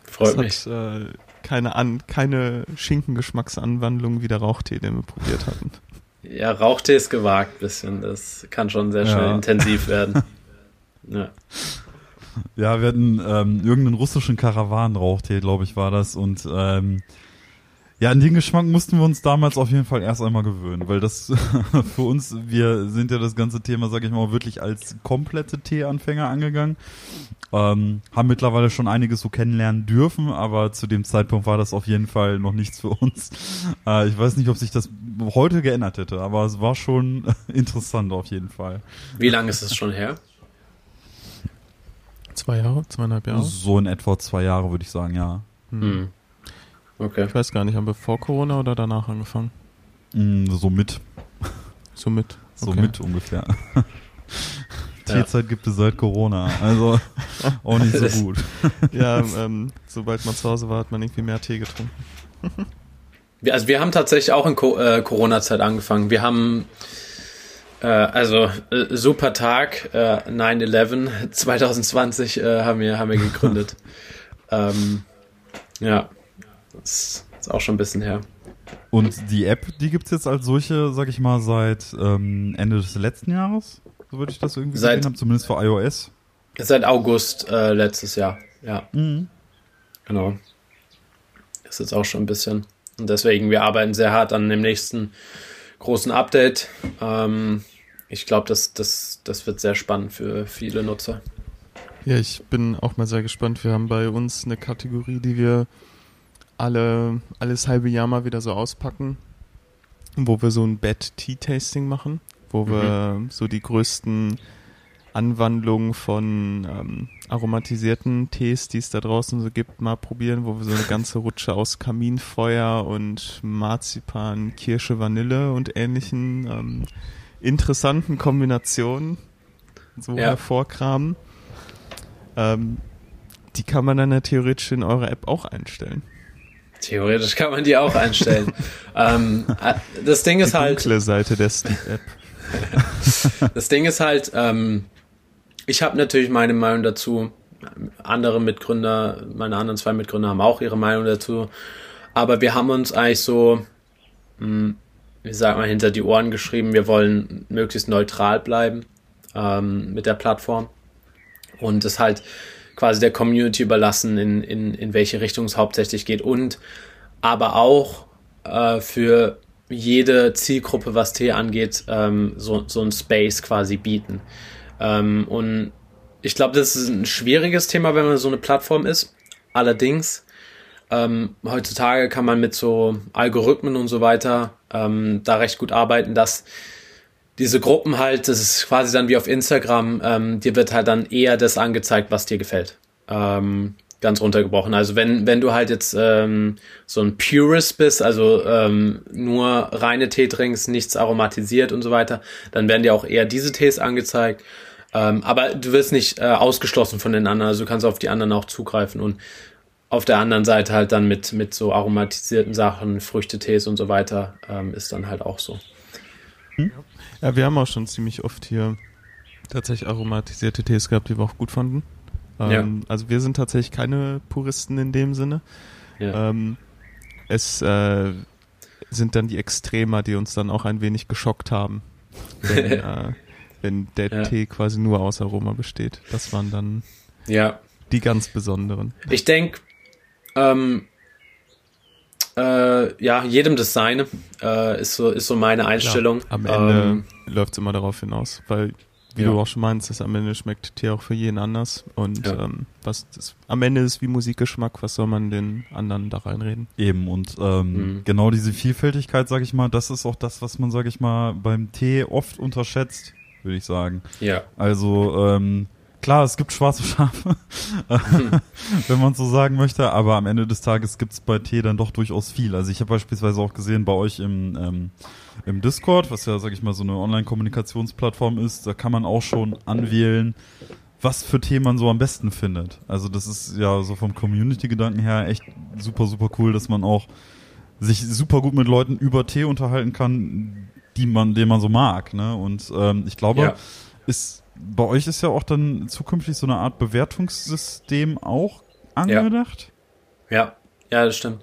freut mich. Hat, äh, keine An keine Schinkengeschmacksanwandlung wie der Rauchtee, den wir probiert hatten. <laughs> Ja, Rauchtee ist gewagt bisschen. Das kann schon sehr schnell ja. intensiv werden. <laughs> Ja. Ja, wir hatten ähm, irgendeinen russischen Karawanenrauchtee, glaube ich, war das. Und ähm, ja, an den Geschmack mussten wir uns damals auf jeden Fall erst einmal gewöhnen, weil das <laughs> für uns, wir sind ja das ganze Thema, sage ich mal, wirklich als komplette Teeanfänger angegangen. Ähm, haben mittlerweile schon einiges so kennenlernen dürfen, aber zu dem Zeitpunkt war das auf jeden Fall noch nichts für uns. <laughs> Äh, ich weiß nicht, ob sich das heute geändert hätte, aber es war schon <laughs> interessant auf jeden Fall. Wie lange ist es schon her? Zwei Jahre, zweieinhalb Jahre? So in etwa zwei Jahre, würde ich sagen, ja. Hm. Okay. Ich weiß gar nicht, haben wir vor Corona oder danach angefangen? Mm, so mit. So mit. Okay. So mit ungefähr. <laughs> Teezeit ja. gibt es seit Corona, also auch nicht so <laughs> gut. ja, ähm, sobald man zu Hause war, hat man irgendwie mehr Tee getrunken. <laughs> also wir haben tatsächlich auch in Co äh, Corona-Zeit angefangen. Wir haben äh, also äh, super Tag, äh, 9-11 2020 äh, haben, wir, haben wir gegründet. ähm, ja, das ist auch schon ein bisschen her. Und die App, die gibt es jetzt als solche, sag ich mal, seit ähm, Ende des letzten Jahres, so würde ich das irgendwie seit, gesehen haben, zumindest für iOS. Seit August äh, letztes Jahr, ja. Mhm. Genau. Ist jetzt auch schon ein bisschen. Und deswegen, wir arbeiten sehr hart an dem nächsten großen Update. Ähm, ich glaube, das, das, das wird sehr spannend für viele Nutzer. Ja, ich bin auch mal sehr gespannt. Wir haben bei uns eine Kategorie, die wir alle, alles halbe Jahr mal wieder so auspacken, wo wir so ein Bad Tea Tasting machen, wo mhm. wir so die größten Anwandlungen von ähm, aromatisierten Tees, die es da draußen so gibt, mal probieren, wo wir so eine ganze Rutsche aus Kaminfeuer und Marzipan, Kirsche, Vanille und ähnlichen ähm, interessanten Kombinationen so ja. hervorkramen. Ähm, die kann man dann ja theoretisch in eurer App auch einstellen. Theoretisch kann man die auch einstellen. <laughs> ähm, äh, das Ding ist die halt. dunkle Seite der Steam-App. <laughs> das Ding ist halt, ähm, ich habe natürlich meine Meinung dazu. Andere Mitgründer, meine anderen zwei Mitgründer haben auch ihre Meinung dazu. Aber wir haben uns eigentlich so, mh, hm, wie sagt man, hinter die Ohren geschrieben, wir wollen möglichst neutral bleiben ähm, mit der Plattform. Und es halt quasi der Community überlassen, in, in, in welche Richtung es hauptsächlich geht. Und aber auch äh, für jede Zielgruppe, was Tee angeht, ähm, so, so ein Space quasi bieten. Ähm, und ich glaube, das ist ein schwieriges Thema, wenn man so eine Plattform ist. Allerdings ähm, heutzutage kann man mit so Algorithmen und so weiter ähm, da recht gut arbeiten, dass diese Gruppen halt, das ist quasi dann wie auf Instagram, ähm, dir wird halt dann eher das angezeigt, was dir gefällt. Ähm, ganz runtergebrochen. Also wenn, wenn du halt jetzt ähm, so ein Purist bist, also ähm, nur reine Tee trinkst, nichts aromatisiert und so weiter, dann werden dir auch eher diese Tees angezeigt. Ähm, aber du wirst nicht äh, ausgeschlossen von den anderen, also du kannst auf die anderen auch zugreifen und auf der anderen Seite halt dann mit, mit so aromatisierten Sachen, Früchtetees und so weiter, ähm, ist dann halt auch so. Hm? Ja, wir haben auch schon ziemlich oft hier tatsächlich aromatisierte Tees gehabt, die wir auch gut fanden. Ähm, ja. Also wir sind tatsächlich keine Puristen in dem Sinne. Ja. Ähm, es äh, sind dann die Extremer, die uns dann auch ein wenig geschockt haben, wenn, <laughs> äh, wenn der ja. Tee quasi nur aus Aroma besteht. Das waren dann ja. die ganz besonderen. Ich denke, ähm, äh, ja, jedem das seine, äh, ist, so, ist so meine Einstellung. Klar, am Ende ähm, läuft es immer darauf hinaus, weil, wie ja. du auch schon meinst, das am Ende schmeckt Tee auch für jeden anders. Und ja. ähm, was das, am Ende ist wie Musikgeschmack, was soll man den anderen da reinreden? Eben, und ähm, mhm. genau diese Vielfältigkeit, sag ich mal, das ist auch das, was man, sag ich mal, beim Tee oft unterschätzt, würde ich sagen. Ja. Also, ähm, Klar, es gibt schwarze Schafe, <laughs> wenn man so sagen möchte, aber am Ende des Tages gibt es bei Tee dann doch durchaus viel. Also ich habe beispielsweise auch gesehen bei euch im, ähm, im Discord, was ja, sag ich mal, so eine Online-Kommunikationsplattform ist, da kann man auch schon anwählen, was für Tee man so am besten findet. Also das ist ja so vom Community-Gedanken her echt super, super cool, dass man auch sich super gut mit Leuten über Tee unterhalten kann, die man, den man so mag. Ne? Und ähm, ich glaube, ja. ist bei euch ist ja auch dann zukünftig so eine Art Bewertungssystem auch angedacht? Ja, ja, ja das stimmt.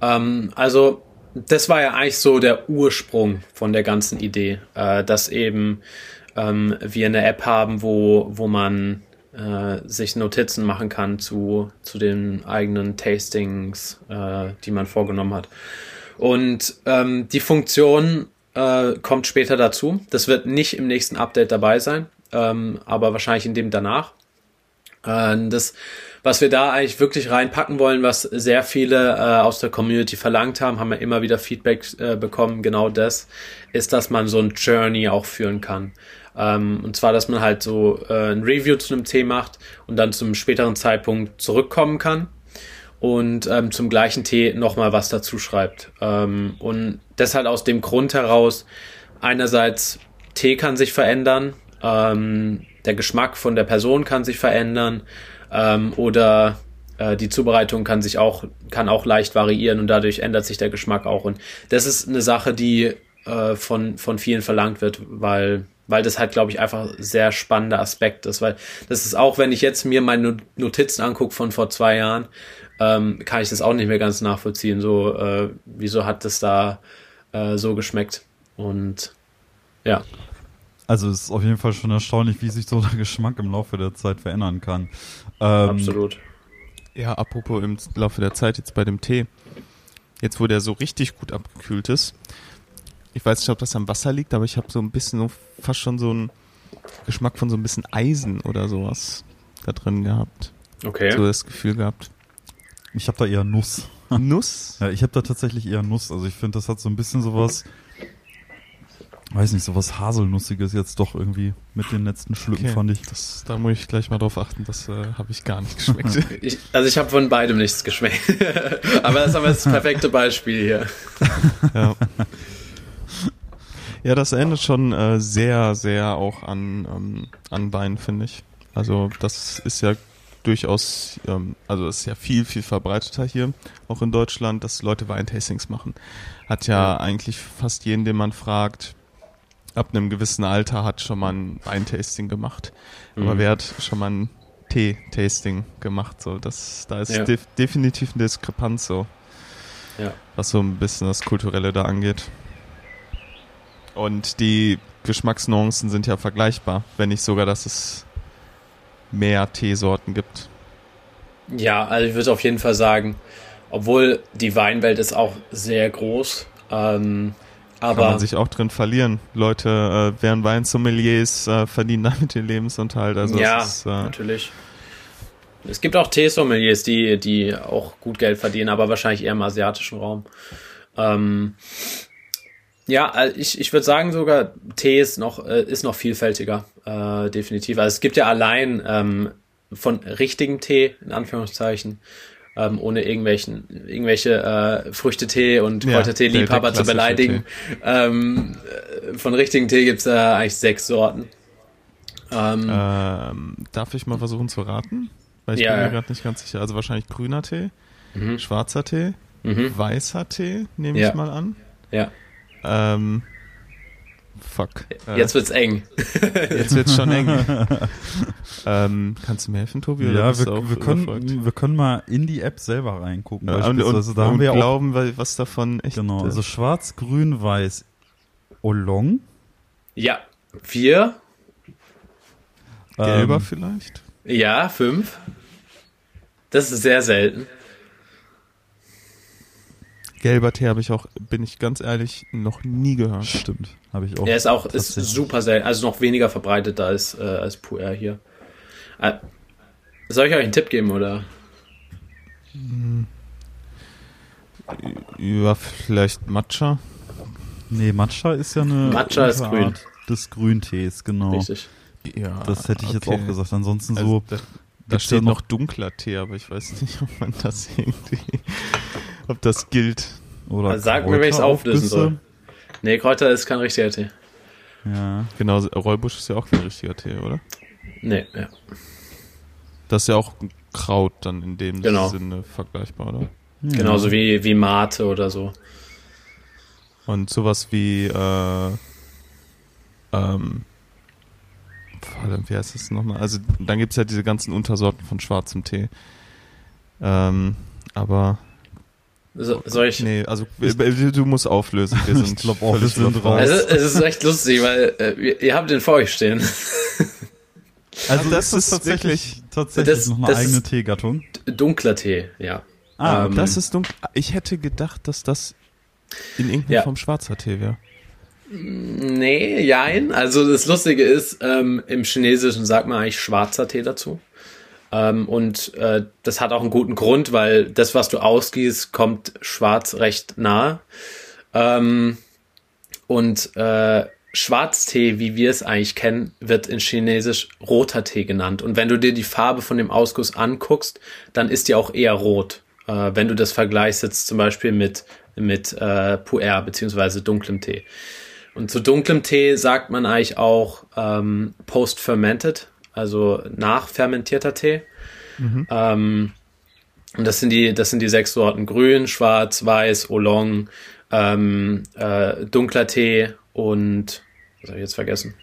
Ähm, also, das war ja eigentlich so der Ursprung von der ganzen Idee, äh, dass eben ähm, wir eine App haben, wo, wo man äh, sich Notizen machen kann zu, zu den eigenen Tastings, äh, die man vorgenommen hat. Und ähm, die Funktion äh, kommt später dazu. Das wird nicht im nächsten Update dabei sein ähm, aber wahrscheinlich in dem danach. Äh, das, was wir da eigentlich wirklich reinpacken wollen, was sehr viele äh, aus der Community verlangt haben, haben wir immer wieder Feedback äh, bekommen. Genau das ist, dass man so ein Journey auch führen kann. Ähm, und zwar, dass man halt so äh, ein Review zu einem Tee macht und dann zum späteren Zeitpunkt zurückkommen kann und ähm, zum gleichen Tee nochmal was dazu schreibt. Ähm, und das halt aus dem Grund heraus, einerseits Tee kann sich verändern, ähm, der Geschmack von der Person kann sich verändern ähm, oder äh, die Zubereitung kann sich auch, kann auch leicht variieren und dadurch ändert sich der Geschmack auch. Und das ist eine Sache, die äh, von, von vielen verlangt wird, weil, weil das halt, glaube ich, einfach sehr spannender Aspekt ist. Weil das ist auch, wenn ich jetzt mir meine Notizen angucke von vor zwei Jahren, ähm, kann ich das auch nicht mehr ganz nachvollziehen. So, äh, wieso hat das da äh, so geschmeckt? Und ja. Also es ist auf jeden Fall schon erstaunlich, wie sich so der Geschmack im Laufe der Zeit verändern kann. Ähm, Absolut. Ja, apropos im Laufe der Zeit jetzt bei dem Tee. Jetzt, wo der so richtig gut abgekühlt ist. Ich weiß nicht, ob das am Wasser liegt, aber ich habe so ein bisschen, so, fast schon so einen Geschmack von so ein bisschen Eisen oder sowas da drin gehabt. Okay. So das Gefühl gehabt. Ich habe da eher Nuss. Nuss? <laughs> Ja, ich habe da tatsächlich eher Nuss. Also ich finde, das hat so ein bisschen sowas weiß nicht, so was Haselnussiges jetzt doch irgendwie mit den letzten Schlücken, okay. fand ich. Das, da muss ich gleich mal drauf achten, das äh, habe ich gar nicht <laughs> geschmeckt. ich, also ich habe von beidem nichts geschmeckt. <laughs> aber das ist aber das perfekte Beispiel hier. ja. ja, das erinnert schon äh, sehr, sehr auch an, ähm, an Wein, finde ich. Also das ist ja durchaus, ähm, also ist ja viel, viel verbreiteter hier, auch in Deutschland, dass Leute Weintastings machen. Hat ja, ja. eigentlich fast jeden, den man fragt, ab einem gewissen Alter hat schon mal ein Weintasting gemacht. Mhm. Aber wer hat schon mal ein Tee-Tasting gemacht? So, das, da ist ja. def definitiv eine Diskrepanz so. Ja. Was so ein bisschen das Kulturelle da angeht. Und die Geschmacksnuancen sind ja vergleichbar, wenn nicht sogar, dass es mehr Teesorten gibt. Ja, also ich würde auf jeden Fall sagen, obwohl die Weinwelt ist auch sehr groß, ähm, aber Kann man sich auch drin verlieren. Leute äh, werden Weinsommeliers, äh, verdienen damit den Lebensunterhalt. Also ja, ist, äh, natürlich. Es gibt auch Teesommeliers, die, die auch gut Geld verdienen, aber wahrscheinlich eher im asiatischen Raum. Ähm, ja, also ich, ich würde sagen sogar, Tee ist noch, äh, ist noch vielfältiger, äh, definitiv. Also es gibt ja allein ähm, von richtigen Tee, in Anführungszeichen, ähm, ohne irgendwelchen, irgendwelche äh, Früchtetee und Ja, Kräutertee-Liebhaber der zu beleidigen. Ähm, äh, von richtigen Tee gibt's äh, eigentlich sechs Sorten. Ähm, Ähm, darf ich mal versuchen zu raten? Weil ich Ja, bin mir ja. gerade nicht ganz sicher. Also wahrscheinlich grüner Tee, mhm, schwarzer Tee, mhm, weißer Tee, nehme Ja. ich mal an. ja, Ähm, fuck. Jetzt wird's eng. <laughs> jetzt wird's schon eng. ähm, kannst du mir helfen, Tobi? oder Ja, wir, wir, können, wir können mal in die App selber reingucken. Ja, und, und, da haben und wir ja auch, glauben, weil was davon echt. genau, also schwarz, grün, weiß, Oolong. Ja, vier, gelber ähm, vielleicht? ja, fünf. Das ist sehr selten. Gelber Tee habe ich auch, bin ich ganz ehrlich, noch nie gehört. Stimmt, habe ich auch. Er ist auch ist super selten, also noch weniger verbreitet als, äh, als Puer hier. Äh, soll ich euch einen Tipp geben, oder? Ja, vielleicht Matcha. Nee, Matcha ist ja eine Matcha ist grün. des Grüntees, genau. Richtig. Ja, Das hätte ich jetzt okay. auch gesagt. Ansonsten Also, so, da, da steht noch- dunkler Tee, aber ich weiß nicht, <laughs> ob man das irgendwie, ob das gilt. oder Also sag mir, wenn ich's auflösen Kräuteraufgüsse. soll. Nee, Kräuter ist kein richtiger Tee. Ja, Genau, Räubusch ist ja auch kein richtiger Tee, oder? Nee, ja. Das ist ja auch ein Kraut dann in dem Genau. Sinne vergleichbar, oder? ja. Genauso wie, wie Mate oder so. Und sowas wie, äh, ähm, wie heißt das nochmal? Also, dann gibt's ja diese ganzen Untersorten von schwarzem Tee. Ähm, aber, So, soll ich? nee, also, du du musst auflösen. Wir <laughs> Ich sind glaub auch, wir sind raus. Es ist, es ist echt lustig, weil äh, ihr- ihr habt den vor euch stehen. <laughs> Also das das ist tatsächlich, tatsächlich Das- noch eine eigene Teegattung. Dunkler Tee, ja. Ah, Ähm, Das ist dunkel. Ich hätte gedacht, dass das in irgendeiner Ja. Form schwarzer Tee wäre. Nee, jein. Also das Lustige ist, ähm, im Chinesischen sagt man eigentlich schwarzer Tee dazu. Ähm, und äh, das hat auch einen guten Grund, weil das, was du ausgießt, kommt schwarz recht nahe. Ähm, und äh, Schwarztee, wie wir es eigentlich kennen, wird in Chinesisch roter Tee genannt. Und wenn du dir die Farbe von dem Ausguss anguckst, dann ist die auch eher rot. Äh, wenn du das vergleichst jetzt zum Beispiel mit, mit äh, Puer beziehungsweise dunklem Tee. Und zu dunklem Tee sagt man eigentlich auch ähm, post-fermented, also nachfermentierter Tee. Ähm, und das sind die, das sind die sechs Sorten: Grün, Schwarz, Weiß, Oolong, ähm, äh, dunkler Tee und was habe ich jetzt vergessen?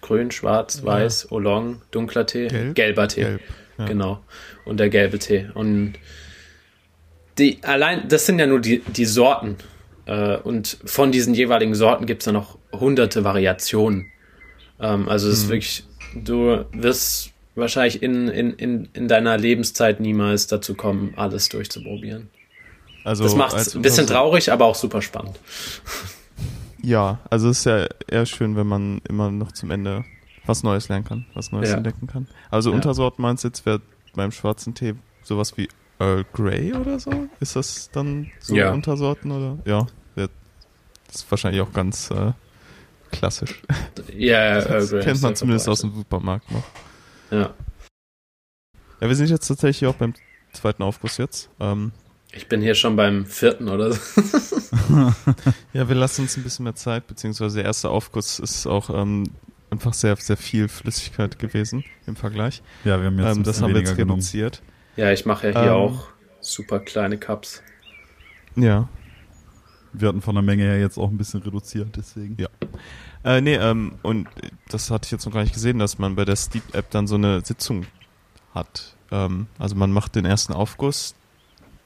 Grün, Schwarz, Weiß, Oolong, dunkler Tee, Gelb? gelber Tee. Gelb. Ja. Genau. Und der gelbe Tee. Und die, allein, das sind ja nur die, die Sorten. Äh, und von diesen jeweiligen Sorten gibt es dann noch hunderte Variationen. Ähm, also Mhm. es ist wirklich, du wirst wahrscheinlich in, in, in, in deiner Lebenszeit niemals dazu kommen, alles durchzuprobieren. Also Das macht es ein bisschen traurig, aber auch super spannend. Ja, also es ist ja eher schön, wenn man immer noch zum Ende was Neues lernen kann, was Neues Ja. entdecken kann. Also Ja. Untersorten meinst du jetzt wäre beim schwarzen Tee sowas wie Earl Grey oder so? Ist das dann so Ja. Untersorten oder? Ja, das ist wahrscheinlich auch ganz äh, klassisch. Ja, Das äh, kennt man zumindest aus dem Supermarkt noch. Ja. Ja, wir sind jetzt tatsächlich auch beim zweiten Aufguss jetzt. Ähm, Ich bin hier schon beim vierten oder so. <laughs> Ja, wir lassen uns ein bisschen mehr Zeit, beziehungsweise der erste Aufguss ist auch ähm, einfach sehr, sehr viel Flüssigkeit gewesen im Vergleich. Ja, wir haben jetzt Ähm, ein das haben wir jetzt genommen. reduziert. Ja, ich mache ja hier Ähm. auch super kleine Cups. Ja. Wir hatten von der Menge her jetzt auch ein bisschen reduziert, deswegen. Ja. Äh, nee, ähm, und das hatte ich jetzt noch gar nicht gesehen, dass man bei der Steep-App dann so eine Sitzung hat. Ähm, also man macht den ersten Aufguss,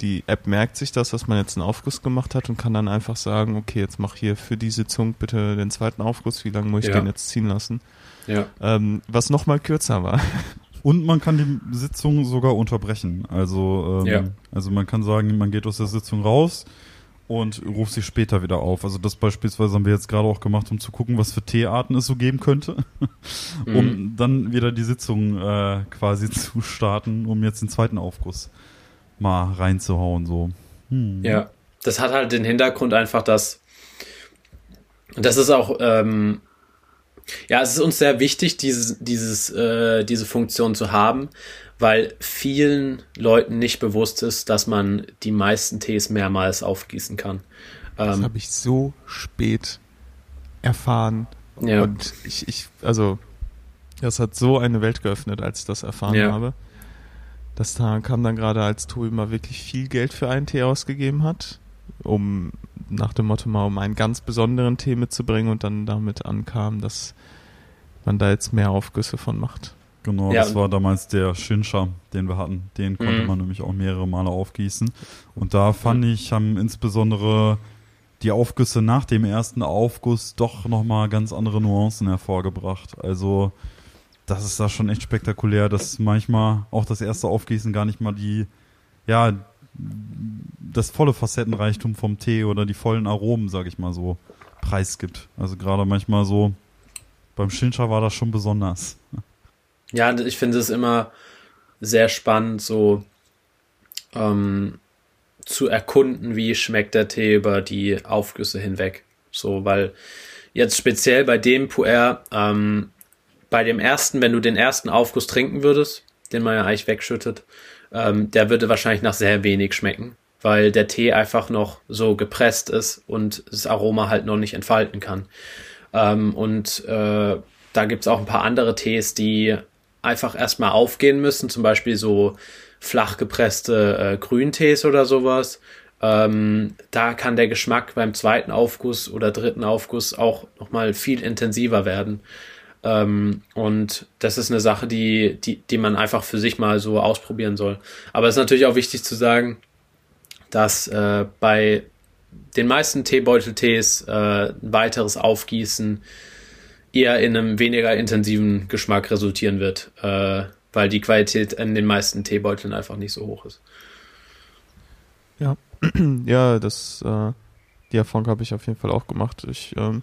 die App merkt sich das, dass man jetzt einen Aufguss gemacht hat und kann dann einfach sagen, okay, jetzt mach hier für die Sitzung bitte den zweiten Aufguss, wie lange muss ich Ja. den jetzt ziehen lassen? Ja. Ähm, was nochmal kürzer war. <laughs> Und man kann die Sitzung sogar unterbrechen. Also, ähm, Ja. also man kann sagen, man geht aus der Sitzung raus und ruf sie später wieder auf. Also das beispielsweise haben wir jetzt gerade auch gemacht, um zu gucken, was für Teearten es so geben könnte, <laughs> um mhm. dann wieder die Sitzung äh, quasi <laughs> zu starten, um jetzt den zweiten Aufguss mal reinzuhauen. So. Hm. Ja, das hat halt den Hintergrund einfach, dass das ist auch ähm, ja, es ist uns sehr wichtig, dieses, dieses, äh, diese Funktion zu haben, weil vielen Leuten nicht bewusst ist, dass man die meisten Tees mehrmals aufgießen kann. Das ähm, habe ich so spät erfahren. Ja. Und ich, ich, also, das hat so eine Welt geöffnet, als ich das erfahren ja. habe. Das da kam dann gerade, als Tobi mal wirklich viel Geld für einen Tee ausgegeben hat, um nach dem Motto mal um einen ganz besonderen Tee mitzubringen und dann damit ankam, dass man da jetzt mehr Aufgüsse von macht. Genau, ja. das war damals der Shinsha, den wir hatten. Den konnte mhm. man nämlich auch mehrere Male aufgießen. Und da fand mhm. ich, haben insbesondere die Aufgüsse nach dem ersten Aufguss doch nochmal ganz andere Nuancen hervorgebracht. Also, das ist da schon echt spektakulär, dass manchmal auch das erste Aufgießen gar nicht mal die, ja, das volle Facettenreichtum vom Tee oder die vollen Aromen, sag ich mal so, preisgibt. Also gerade manchmal so, beim Shinsha war das schon besonders. Ja, ich finde es immer sehr spannend, so ähm, zu erkunden, wie schmeckt der Tee über die Aufgüsse hinweg. So, weil jetzt speziell bei dem Puer, ähm, bei dem ersten, wenn du den ersten Aufguss trinken würdest, den man ja eigentlich wegschüttet, ähm, der würde wahrscheinlich nach sehr wenig schmecken, weil der Tee einfach noch so gepresst ist und das Aroma halt noch nicht entfalten kann. Ähm, und äh, da gibt's auch ein paar andere Tees, die einfach erstmal aufgehen müssen, zum Beispiel so flach gepresste äh, Grüntees oder sowas. Ähm, da kann der Geschmack beim zweiten Aufguss oder dritten Aufguss auch nochmal viel intensiver werden. Ähm, und das ist eine Sache, die, die, die man einfach für sich mal so ausprobieren soll. Aber es ist natürlich auch wichtig zu sagen, dass äh, bei den meisten Teebeuteltees äh, ein weiteres Aufgießen eher in einem weniger intensiven Geschmack resultieren wird, äh, weil die Qualität in den meisten Teebeuteln einfach nicht so hoch ist. Ja, <clears throat> ja, das, äh, die Erfahrung habe ich auf jeden Fall auch gemacht. Ich ähm,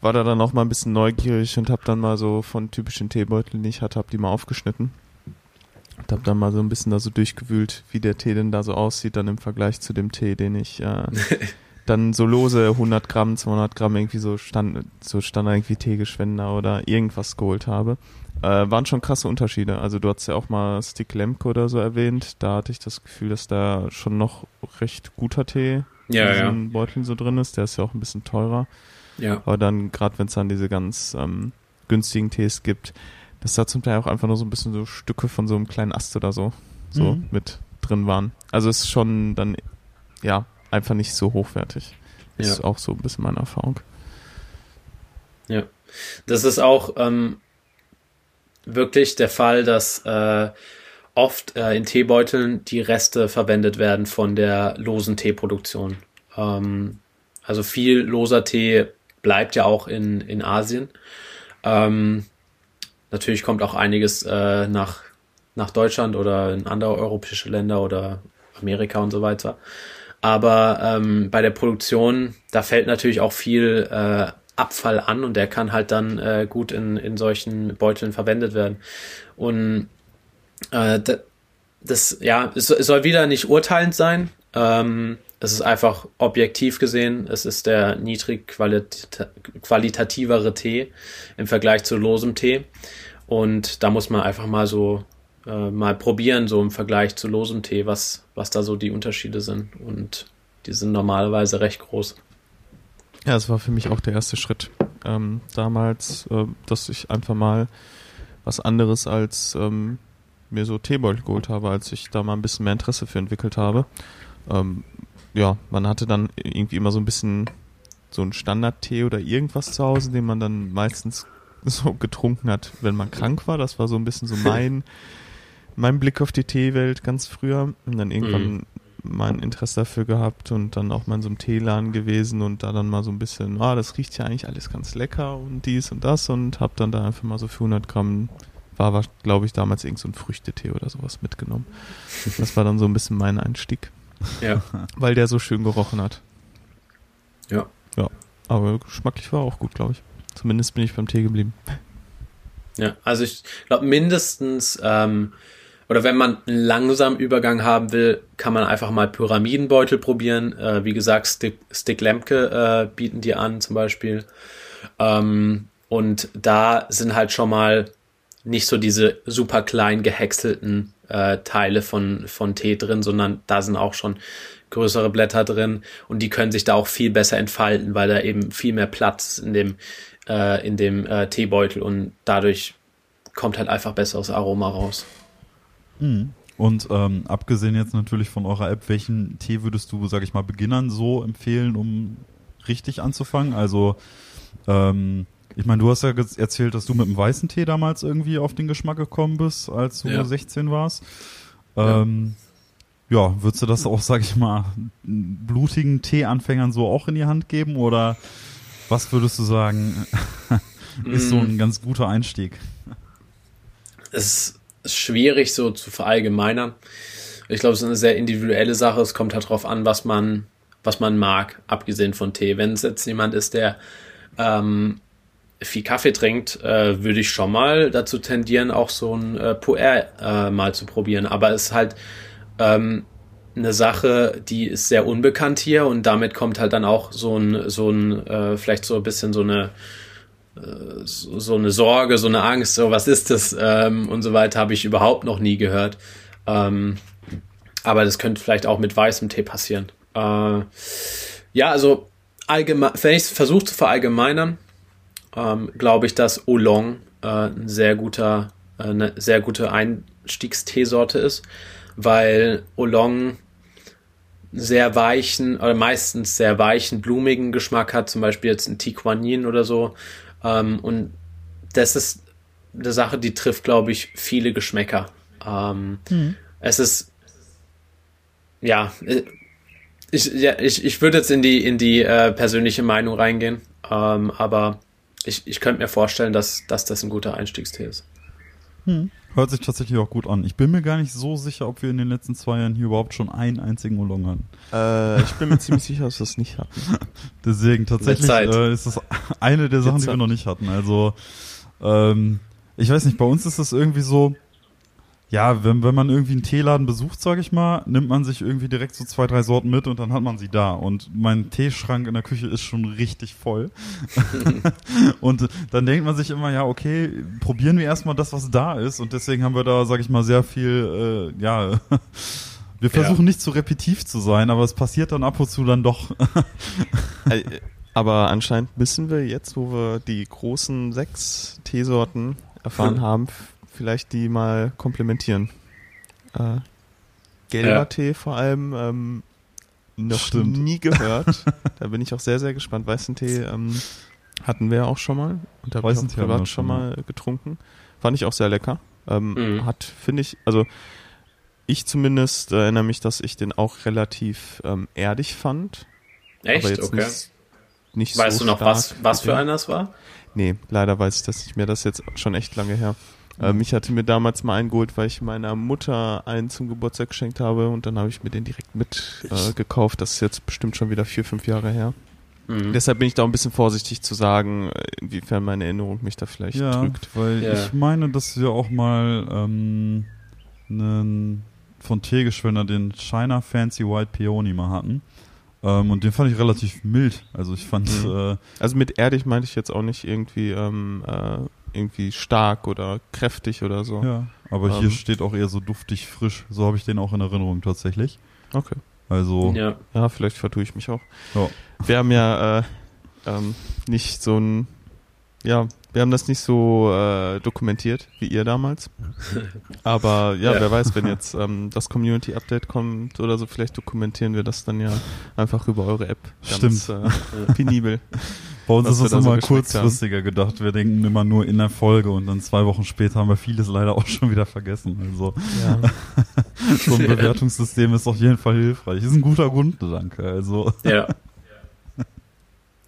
war da dann auch mal ein bisschen neugierig und habe dann mal so von typischen Teebeuteln, die ich hatte, habe die mal aufgeschnitten. Und habe dann mal so ein bisschen da so durchgewühlt, wie der Tee denn da so aussieht, dann im Vergleich zu dem Tee, den ich äh, <laughs> dann so lose 100 Gramm, 200 Gramm irgendwie so stand, so stand irgendwie Teegeschwender oder irgendwas geholt habe. Äh, waren schon krasse Unterschiede. Also du hast ja auch mal Stick Lemke oder so erwähnt. Da hatte ich das Gefühl, dass da schon noch recht guter Tee ja, in ja. Beuteln so drin ist. Der ist ja auch ein bisschen teurer. Ja. Aber dann, gerade wenn es dann diese ganz ähm, günstigen Tees gibt, dass da zum Teil auch einfach nur so ein bisschen so Stücke von so einem kleinen Ast oder so, so mhm. mit drin waren. Also es ist schon dann, ja, einfach nicht so hochwertig. Ja. Ist auch so ein bisschen meine Erfahrung. Ja. Das ist auch ähm, wirklich der Fall, dass äh, oft äh, in Teebeuteln die Reste verwendet werden von der losen Teeproduktion. Ähm, also viel loser Tee bleibt ja auch in, in Asien. Ähm, natürlich kommt auch einiges äh, nach, nach Deutschland oder in andere europäische Länder oder Amerika und so weiter. Aber ähm, bei der Produktion, da fällt natürlich auch viel äh, Abfall an und der kann halt dann äh, gut in, in solchen Beuteln verwendet werden. Und äh, das, ja, es, es soll wieder nicht urteilend sein. Ähm, es ist einfach objektiv gesehen, es ist der niedrig qualit qualitativere Tee im Vergleich zu losem Tee. Und da muss man einfach mal so äh, mal probieren, so im Vergleich zu losem Tee, was, was da so die Unterschiede sind. Und die sind normalerweise recht groß. Ja, es war für mich auch der erste Schritt. Ähm, damals, äh, dass ich einfach mal was anderes als ähm, mir so Teebeutel geholt habe, als ich da mal ein bisschen mehr Interesse für entwickelt habe. Ähm, ja, man hatte dann irgendwie immer so ein bisschen so einen Standardtee oder irgendwas zu Hause, den man dann meistens <laughs> so getrunken hat, wenn man krank war. Das war so ein bisschen so mein <laughs> mein Blick auf die Teewelt ganz früher und dann irgendwann mhm. mein Interesse dafür gehabt und dann auch mal in so einem Teeladen gewesen und da dann mal so ein bisschen, ah, das riecht ja eigentlich alles ganz lecker und dies und das und hab dann da einfach mal so für 100 Gramm war, war glaube ich, damals irgend so ein Früchtetee oder sowas mitgenommen. Das war dann so ein bisschen mein Einstieg. Ja. <laughs> Weil der so schön gerochen hat. Ja. Ja, aber geschmacklich war auch gut, glaube ich. Zumindest bin ich beim Tee geblieben. Ja, also ich glaube mindestens, ähm, oder wenn man einen langsamen Übergang haben will, kann man einfach mal Pyramidenbeutel probieren. Äh, wie gesagt, Stick, Stick Lemke äh, bieten die an zum Beispiel. Ähm, und da sind halt schon mal nicht so diese super klein gehäckselten äh, Teile von, von Tee drin, sondern da sind auch schon größere Blätter drin und die können sich da auch viel besser entfalten, weil da eben viel mehr Platz in dem, äh, in dem äh, Teebeutel und dadurch kommt halt einfach besseres Aroma raus. Mhm. Und ähm, abgesehen jetzt natürlich von eurer App, welchen Tee würdest du, sag ich mal, Beginnern so empfehlen, um richtig anzufangen? Also, ähm, ich meine, du hast ja erzählt, dass du mit dem weißen Tee damals irgendwie auf den Geschmack gekommen bist, als du ja. 16 warst. Ähm, ja. ja, würdest du das auch, sag ich mal, blutigen Teeanfängern so auch in die Hand geben? Oder was würdest du sagen, <laughs> ist so ein mm. ganz guter Einstieg? Es schwierig so zu verallgemeinern. Ich glaube, es ist eine sehr individuelle Sache. Es kommt halt darauf an, was man, was man mag, abgesehen von Tee. Wenn es jetzt jemand ist, der ähm, viel Kaffee trinkt, äh, würde ich schon mal dazu tendieren, auch so ein äh, Puer äh, mal zu probieren. Aber es ist halt ähm, eine Sache, die ist sehr unbekannt hier und damit kommt halt dann auch so ein, so ein, äh, vielleicht so ein bisschen so eine so, so eine Sorge, so eine Angst, so was ist das ähm, und so weiter, habe ich überhaupt noch nie gehört. Ähm, aber das könnte vielleicht auch mit weißem Tee passieren. Äh, ja, also allgemein, wenn ich es versuche zu verallgemeinern, ähm, glaube ich, dass Oolong äh, ein sehr guter, äh, eine sehr gute Einstiegsteesorte ist, weil Oolong sehr weichen oder meistens sehr weichen, blumigen Geschmack hat, zum Beispiel jetzt ein Tiquanin oder so, ähm, und das ist eine Sache, die trifft, glaube ich, viele Geschmäcker. Ähm, mhm. Es ist, ja, ich, ja, ich, ich würde jetzt in die, in die äh, persönliche Meinung reingehen, ähm, aber ich, ich könnte mir vorstellen, dass, dass das ein guter Einstiegstee ist. Hm. Hört sich tatsächlich auch gut an. Ich bin mir gar nicht so sicher, ob wir in den letzten zwei Jahren hier überhaupt schon einen einzigen Oolong hatten. Äh, ich bin mir ziemlich sicher, dass wir es nicht hatten. <laughs> Deswegen tatsächlich äh, ist das eine der Sachen, die wir noch nicht hatten. Also ähm, ich weiß nicht, bei uns ist das irgendwie so, ja, wenn, wenn man irgendwie einen Teeladen besucht, sage ich mal, nimmt man sich irgendwie direkt so zwei, drei Sorten mit und dann hat man sie da. Und mein Teeschrank in der Küche ist schon richtig voll. <laughs> und dann denkt man sich immer, ja, okay, probieren wir erstmal das, was da ist. Und deswegen haben wir da, sage ich mal, sehr viel, äh, ja, <laughs> wir versuchen ja. nicht zu repetitiv zu sein, aber es passiert dann ab und zu dann doch. <laughs> Aber anscheinend müssen wir jetzt, wo wir die großen sechs Teesorten erfahren haben, vielleicht die mal komplementieren. Äh, gelber ja. Tee vor allem ähm, noch Stimmt. nie gehört. <laughs> da bin ich auch sehr, sehr gespannt. Weißen Tee ähm, hatten wir auch schon mal und da habe ich auch privat schon mal getrunken. Fand ich auch sehr lecker. Ähm, mhm. Hat, finde ich, also ich zumindest erinnere mich, dass ich den auch relativ ähm, erdig fand. Echt? okay. Nicht, nicht weißt so du noch, was, was für einer es war? Nee, leider weiß ich das nicht mehr. Das ist jetzt schon echt lange her. Ähm, ich hatte mir damals mal einen geholt, weil ich meiner Mutter einen zum Geburtstag geschenkt habe und dann habe ich mir den direkt mit äh, gekauft. Das ist jetzt bestimmt schon wieder vier, fünf Jahre her. Mhm. Deshalb bin ich da ein bisschen vorsichtig zu sagen, inwiefern meine Erinnerung mich da vielleicht ja, drückt. Weil ja. ich meine, dass wir auch mal ähm, einen von Teegeschwender den China Fancy White Peony mal hatten. Ähm, und den fand ich relativ mild. Also ich fand. Mhm. Äh, also mit erdig meinte ich jetzt auch nicht irgendwie ähm, äh, irgendwie stark oder kräftig oder so. Ja, aber ähm, hier steht auch eher so duftig frisch. So habe ich den auch in Erinnerung tatsächlich. Okay. Also. Ja, ja vielleicht vertue ich mich auch. Ja. Wir haben ja äh, ähm, nicht so ein, ja, wir haben das nicht so äh, dokumentiert wie ihr damals. <laughs> Aber ja, ja. wer weiß, wenn jetzt ähm, das Community Update kommt oder so, vielleicht dokumentieren wir das dann ja einfach über eure App. Ganz, Stimmt. Äh, penibel. Bei uns ist es immer so kurzfristiger haben. gedacht. Wir denken immer nur in der Folge und dann zwei Wochen später haben wir vieles leider auch schon wieder vergessen. Also ja. <laughs> so ein <laughs> Bewertungssystem ist auf jeden Fall hilfreich. Ist ein guter Grundgedanke. Also ja.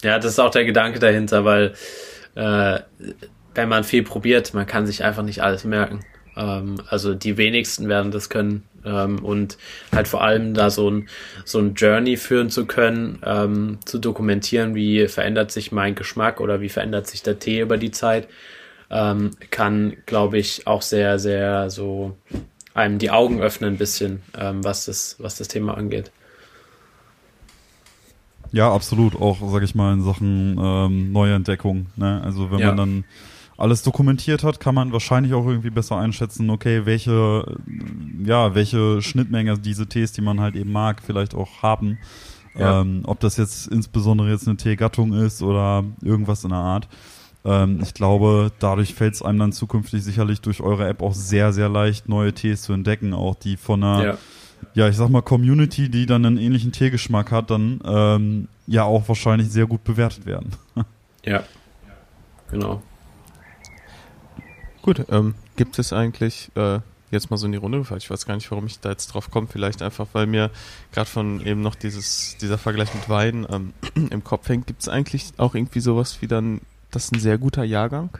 Ja, das ist auch der Gedanke dahinter, weil äh, wenn man viel probiert, man kann sich einfach nicht alles merken. Ähm, also die wenigsten werden das können, äh, ähm, und halt vor allem da so ein, so ein Journey führen zu können, ähm, zu dokumentieren, wie verändert sich mein Geschmack oder wie verändert sich der Tee über die Zeit, ähm, kann, glaube ich, auch sehr, sehr so einem die Augen öffnen ein bisschen, ähm, was, das, was das Thema angeht. Ja, absolut. Auch, sag ich mal, in Sachen ähm, Neuentdeckung. Ne? Also wenn ja. man dann alles dokumentiert hat, kann man wahrscheinlich auch irgendwie besser einschätzen, okay, welche, ja, welche Schnittmenge diese Tees, die man halt eben mag, vielleicht auch haben. Ja. Ähm, ob das jetzt insbesondere jetzt eine Teegattung ist oder irgendwas in der Art. Ähm, ich glaube, dadurch fällt es einem dann zukünftig sicherlich durch eure App auch sehr, sehr leicht, neue Tees zu entdecken, auch die von einer, ja, ja ich sag mal, Community, die dann einen ähnlichen Teegeschmack hat, dann ähm, ja auch wahrscheinlich sehr gut bewertet werden. <laughs> ja, genau. Gut, ähm, gibt es eigentlich äh, jetzt mal so in die Runde gefallen? Ich weiß gar nicht, warum ich da jetzt drauf komme. Vielleicht einfach, weil mir gerade von eben noch dieses, dieser Vergleich mit Weiden ähm, <clears throat> im Kopf hängt. Gibt es eigentlich auch irgendwie sowas wie dann, das ist ein sehr guter Jahrgang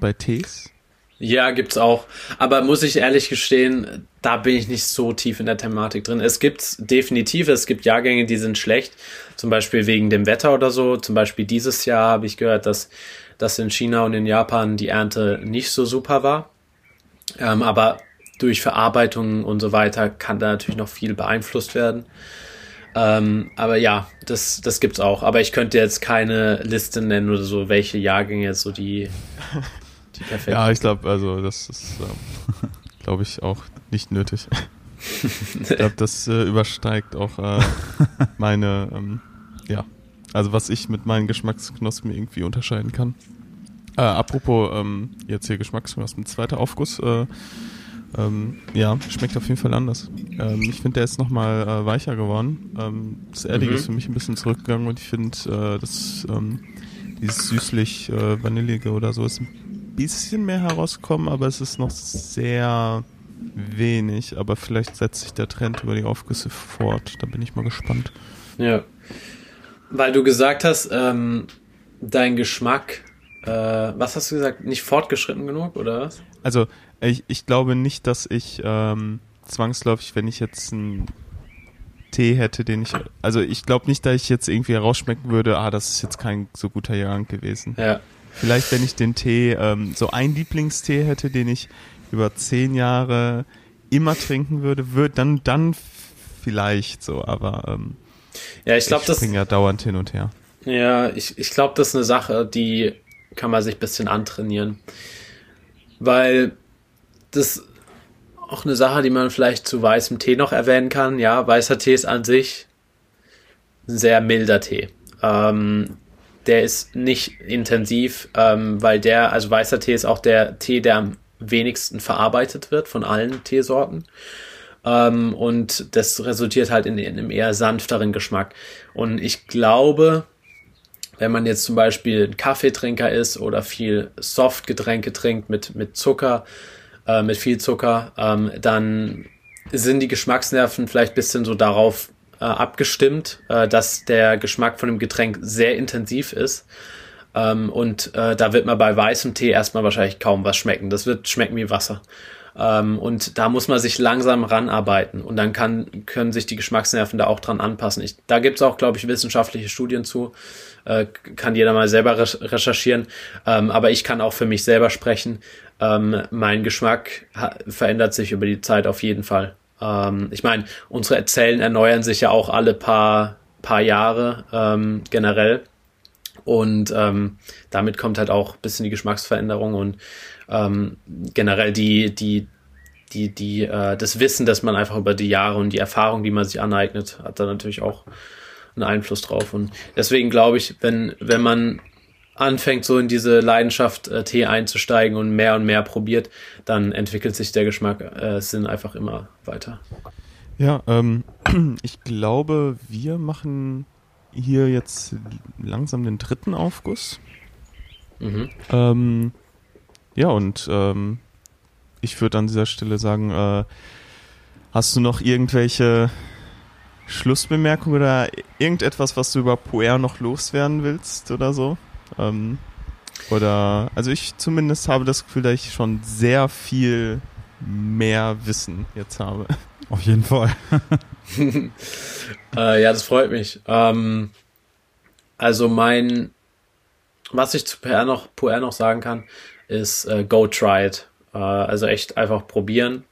bei Tees? Ja, gibt's auch. Aber muss ich ehrlich gestehen, da bin ich nicht so tief in der Thematik drin. Es gibt definitiv, es gibt Jahrgänge, die sind schlecht. Zum Beispiel wegen dem Wetter oder so. Zum Beispiel dieses Jahr habe ich gehört, dass dass in China und in Japan die Ernte nicht so super war. Ähm, aber durch Verarbeitung und so weiter kann da natürlich noch viel beeinflusst werden. Ähm, aber ja, das, das gibt's auch. Aber ich könnte jetzt keine Liste nennen oder so, welche Jahrgänge jetzt so die, <laughs> die perfekten. Ja, ich glaube, also das ist, ähm, <laughs> glaube ich, auch nicht nötig. ich glaube, das äh, übersteigt auch äh, <laughs> meine, ähm, ja, also was ich mit meinen Geschmacksknospen irgendwie unterscheiden kann. Äh, apropos ähm, jetzt hier Geschmacksknospen, zweiter Aufguss, äh, ähm, ja, schmeckt auf jeden Fall anders. Ähm, ich finde, der ist nochmal äh, weicher geworden. Ähm, das Erdige mhm. ist für mich ein bisschen zurückgegangen und ich finde, äh, das ähm, dieses süßlich äh, vanillige oder so ist ein bisschen mehr herausgekommen, aber es ist noch sehr wenig. Aber vielleicht setzt sich der Trend über die Aufgüsse fort. Da bin ich mal gespannt. Ja, weil du gesagt hast, ähm, dein Geschmack, äh, was hast du gesagt, nicht fortgeschritten genug oder was? Also ich, ich glaube nicht, dass ich ähm, zwangsläufig, wenn ich jetzt einen Tee hätte, den ich, also ich glaube nicht, dass ich jetzt irgendwie herausschmecken würde, ah, das ist jetzt kein so guter Jahrgang gewesen. Ja. Vielleicht, wenn ich den Tee, ähm, so einen Lieblingstee hätte, den ich über zehn Jahre immer trinken würde, würde dann, dann vielleicht so, aber ähm, ja, ich glaube, das. Ja dauernd hin und her. Ja, ich, ich glaube, das ist eine Sache, die kann man sich ein bisschen antrainieren. Weil das auch eine Sache, die man vielleicht zu weißem Tee noch erwähnen kann. Ja, weißer Tee ist an sich ein sehr milder Tee. Ähm, der ist nicht intensiv, ähm, weil der, also weißer Tee ist auch der Tee, der am wenigsten verarbeitet wird von allen Teesorten. Ähm, und das resultiert halt in, in einem eher sanfteren Geschmack. Und ich glaube, wenn man jetzt zum Beispiel ein Kaffeetrinker ist oder viel Softgetränke trinkt mit, mit Zucker, äh, mit viel Zucker, ähm, dann sind die Geschmacksnerven vielleicht bisschen so darauf äh, abgestimmt, äh, dass der Geschmack von dem Getränk sehr intensiv ist. Ähm, und äh, da wird man bei weißem Tee erstmal wahrscheinlich kaum was schmecken. Das wird schmecken wie Wasser. Ähm, und da muss man sich langsam ranarbeiten und dann kann, können sich die Geschmacksnerven da auch dran anpassen. Ich, da gibt es auch, glaube ich, wissenschaftliche Studien zu. Äh, kann jeder mal selber recherchieren. Ähm, aber ich kann auch für mich selber sprechen. Ähm, mein Geschmack verändert sich über die Zeit auf jeden Fall. Ähm, ich meine, unsere Zellen erneuern sich ja auch alle paar, paar Jahre ähm, generell. Und ähm, damit kommt halt auch ein bisschen die Geschmacksveränderung und ähm, generell die, die, die, die, äh, das Wissen, dass man einfach über die Jahre und die Erfahrung, die man sich aneignet, hat da natürlich auch einen Einfluss drauf. Und deswegen glaube ich, wenn, wenn man anfängt, so in diese Leidenschaft äh, Tee einzusteigen und mehr und mehr probiert, dann entwickelt sich der Geschmack äh, Sinn einfach immer weiter. Ja, ähm, <clears throat> ich glaube, wir machen hier jetzt langsam den dritten Aufguss. Mhm. Ähm, ja, und ähm, ich würde an dieser Stelle sagen, äh, hast du noch irgendwelche Schlussbemerkungen oder irgendetwas, was du über Puer noch loswerden willst oder so? Ähm, oder, also ich zumindest habe das Gefühl, dass ich schon sehr viel mehr Wissen jetzt habe. Auf jeden Fall. <laughs> äh, ja, das freut mich. Ähm, also mein, was ich zu PR noch, PR noch sagen kann, ist äh, go try it. Äh, also echt einfach probieren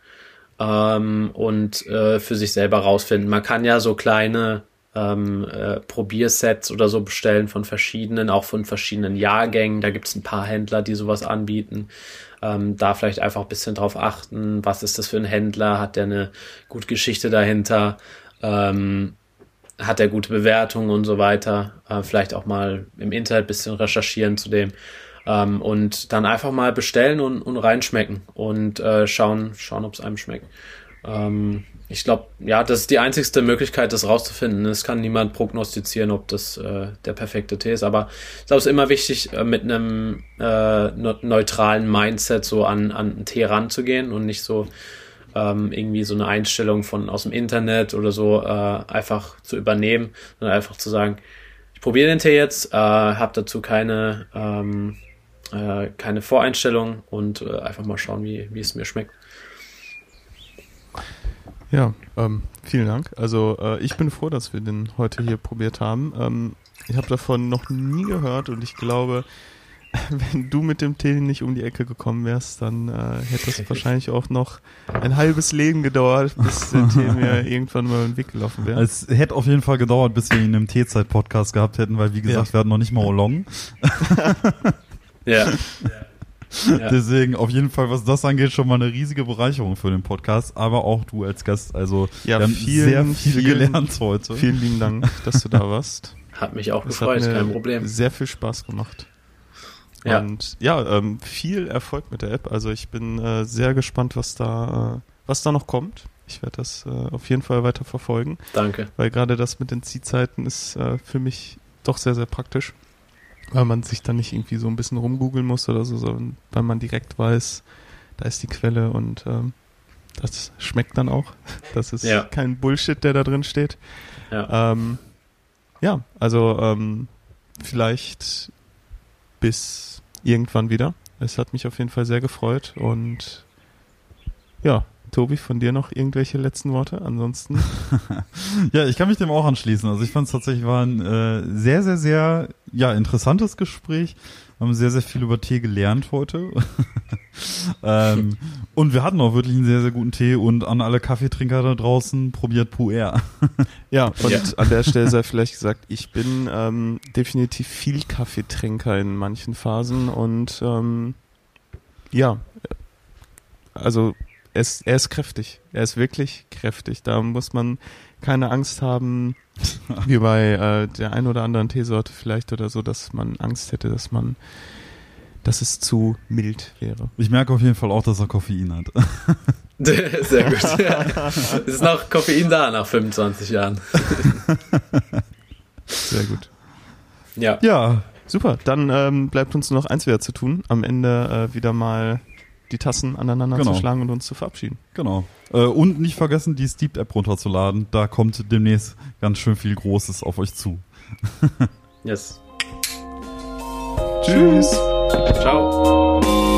ähm, und äh, für sich selber rausfinden. Man kann ja so kleine ähm, äh, Probiersets oder so bestellen von verschiedenen, auch von verschiedenen Jahrgängen. Da gibt es ein paar Händler, die sowas anbieten. Ähm, da vielleicht einfach ein bisschen drauf achten, was ist das für ein Händler, hat der eine gute Geschichte dahinter, ähm, hat er gute Bewertungen und so weiter. Äh, vielleicht auch mal im Internet ein bisschen recherchieren zu dem. Ähm, und dann einfach mal bestellen und, und reinschmecken und äh, schauen, schauen, ob es einem schmeckt. Ähm, ich glaube, ja, das ist die einzigste Möglichkeit, das rauszufinden. Es kann niemand prognostizieren, ob das äh, der perfekte Tee ist. Aber ich glaube, es ist immer wichtig, äh, mit einem äh, neutralen Mindset so an, an einen Tee ranzugehen und nicht so ähm, irgendwie so eine Einstellung von aus dem Internet oder so äh, einfach zu übernehmen, sondern einfach zu sagen, ich probiere den Tee jetzt, äh, habe dazu keine, ähm, äh, keine Voreinstellung und äh, einfach mal schauen, wie, wie es mir schmeckt. Ja, ähm, vielen Dank. Also äh, ich bin froh, dass wir den heute hier probiert haben. Ähm, ich habe davon noch nie gehört und ich glaube, <laughs> wenn du mit dem Tee nicht um die Ecke gekommen wärst, dann äh, hätte es <laughs> wahrscheinlich auch noch ein halbes Leben gedauert, bis der Tee <laughs> mir irgendwann mal den Weg gelaufen wäre. Es hätte auf jeden Fall gedauert, bis wir ihn im Teezeit-Podcast gehabt hätten, weil wie gesagt, ja. wir hatten noch nicht mal Olong. ja. Ja. Deswegen auf jeden Fall, was das angeht, schon mal eine riesige Bereicherung für den Podcast, aber auch du als Gast. Also ja, wir haben vielen, sehr viel vielen, gelernt heute. Vielen lieben Dank, dass du da warst. Hat mich auch das gefreut, kein Problem. Sehr viel Spaß gemacht. Ja. Und ja, ähm, viel Erfolg mit der App. Also ich bin äh, sehr gespannt, was da, äh, was da noch kommt. Ich werde das äh, auf jeden Fall weiter verfolgen. Danke. Weil gerade das mit den Ziehzeiten ist äh, für mich doch sehr, sehr praktisch weil man sich dann nicht irgendwie so ein bisschen rumgoogeln muss oder so, sondern weil man direkt weiß, da ist die Quelle und ähm, das schmeckt dann auch. <laughs> Das ist ja. kein Bullshit, der da drin steht. Ja, ähm, ja also ähm, vielleicht bis irgendwann wieder. Es hat mich auf jeden Fall sehr gefreut und ja, Tobi, von dir noch irgendwelche letzten Worte? Ansonsten. <laughs> ja, ich kann mich dem auch anschließen. Also ich fand es tatsächlich war ein äh, sehr, sehr, sehr ja, interessantes Gespräch. Wir haben sehr, sehr viel über Tee gelernt heute. <laughs> ähm, und wir hatten auch wirklich einen sehr, sehr guten Tee und an alle Kaffeetrinker da draußen probiert Puer. <laughs> ja, und ja. an der Stelle sei vielleicht gesagt, ich bin ähm, definitiv viel Kaffeetrinker in manchen Phasen und ähm, ja, also er ist, er ist kräftig. Er ist wirklich kräftig. Da muss man keine Angst haben, <laughs> wie bei äh, der ein oder anderen Teesorte vielleicht oder so, dass man Angst hätte, dass man, dass es zu mild wäre. Ich merke auf jeden Fall auch, dass er Koffein hat. <laughs> Sehr gut. Ja. <laughs> Ist noch Koffein da nach 25 Jahren. Sehr gut. Ja. Ja. Super. Dann ähm, bleibt uns noch eins wieder zu tun. Am Ende äh, wieder mal die Tassen aneinander genau. zu schlagen und uns zu verabschieden. Genau. Äh, und nicht vergessen, die Steep-App runterzuladen. Da kommt demnächst ganz schön viel Großes auf euch zu. <laughs> yes. Tschüss. Ciao.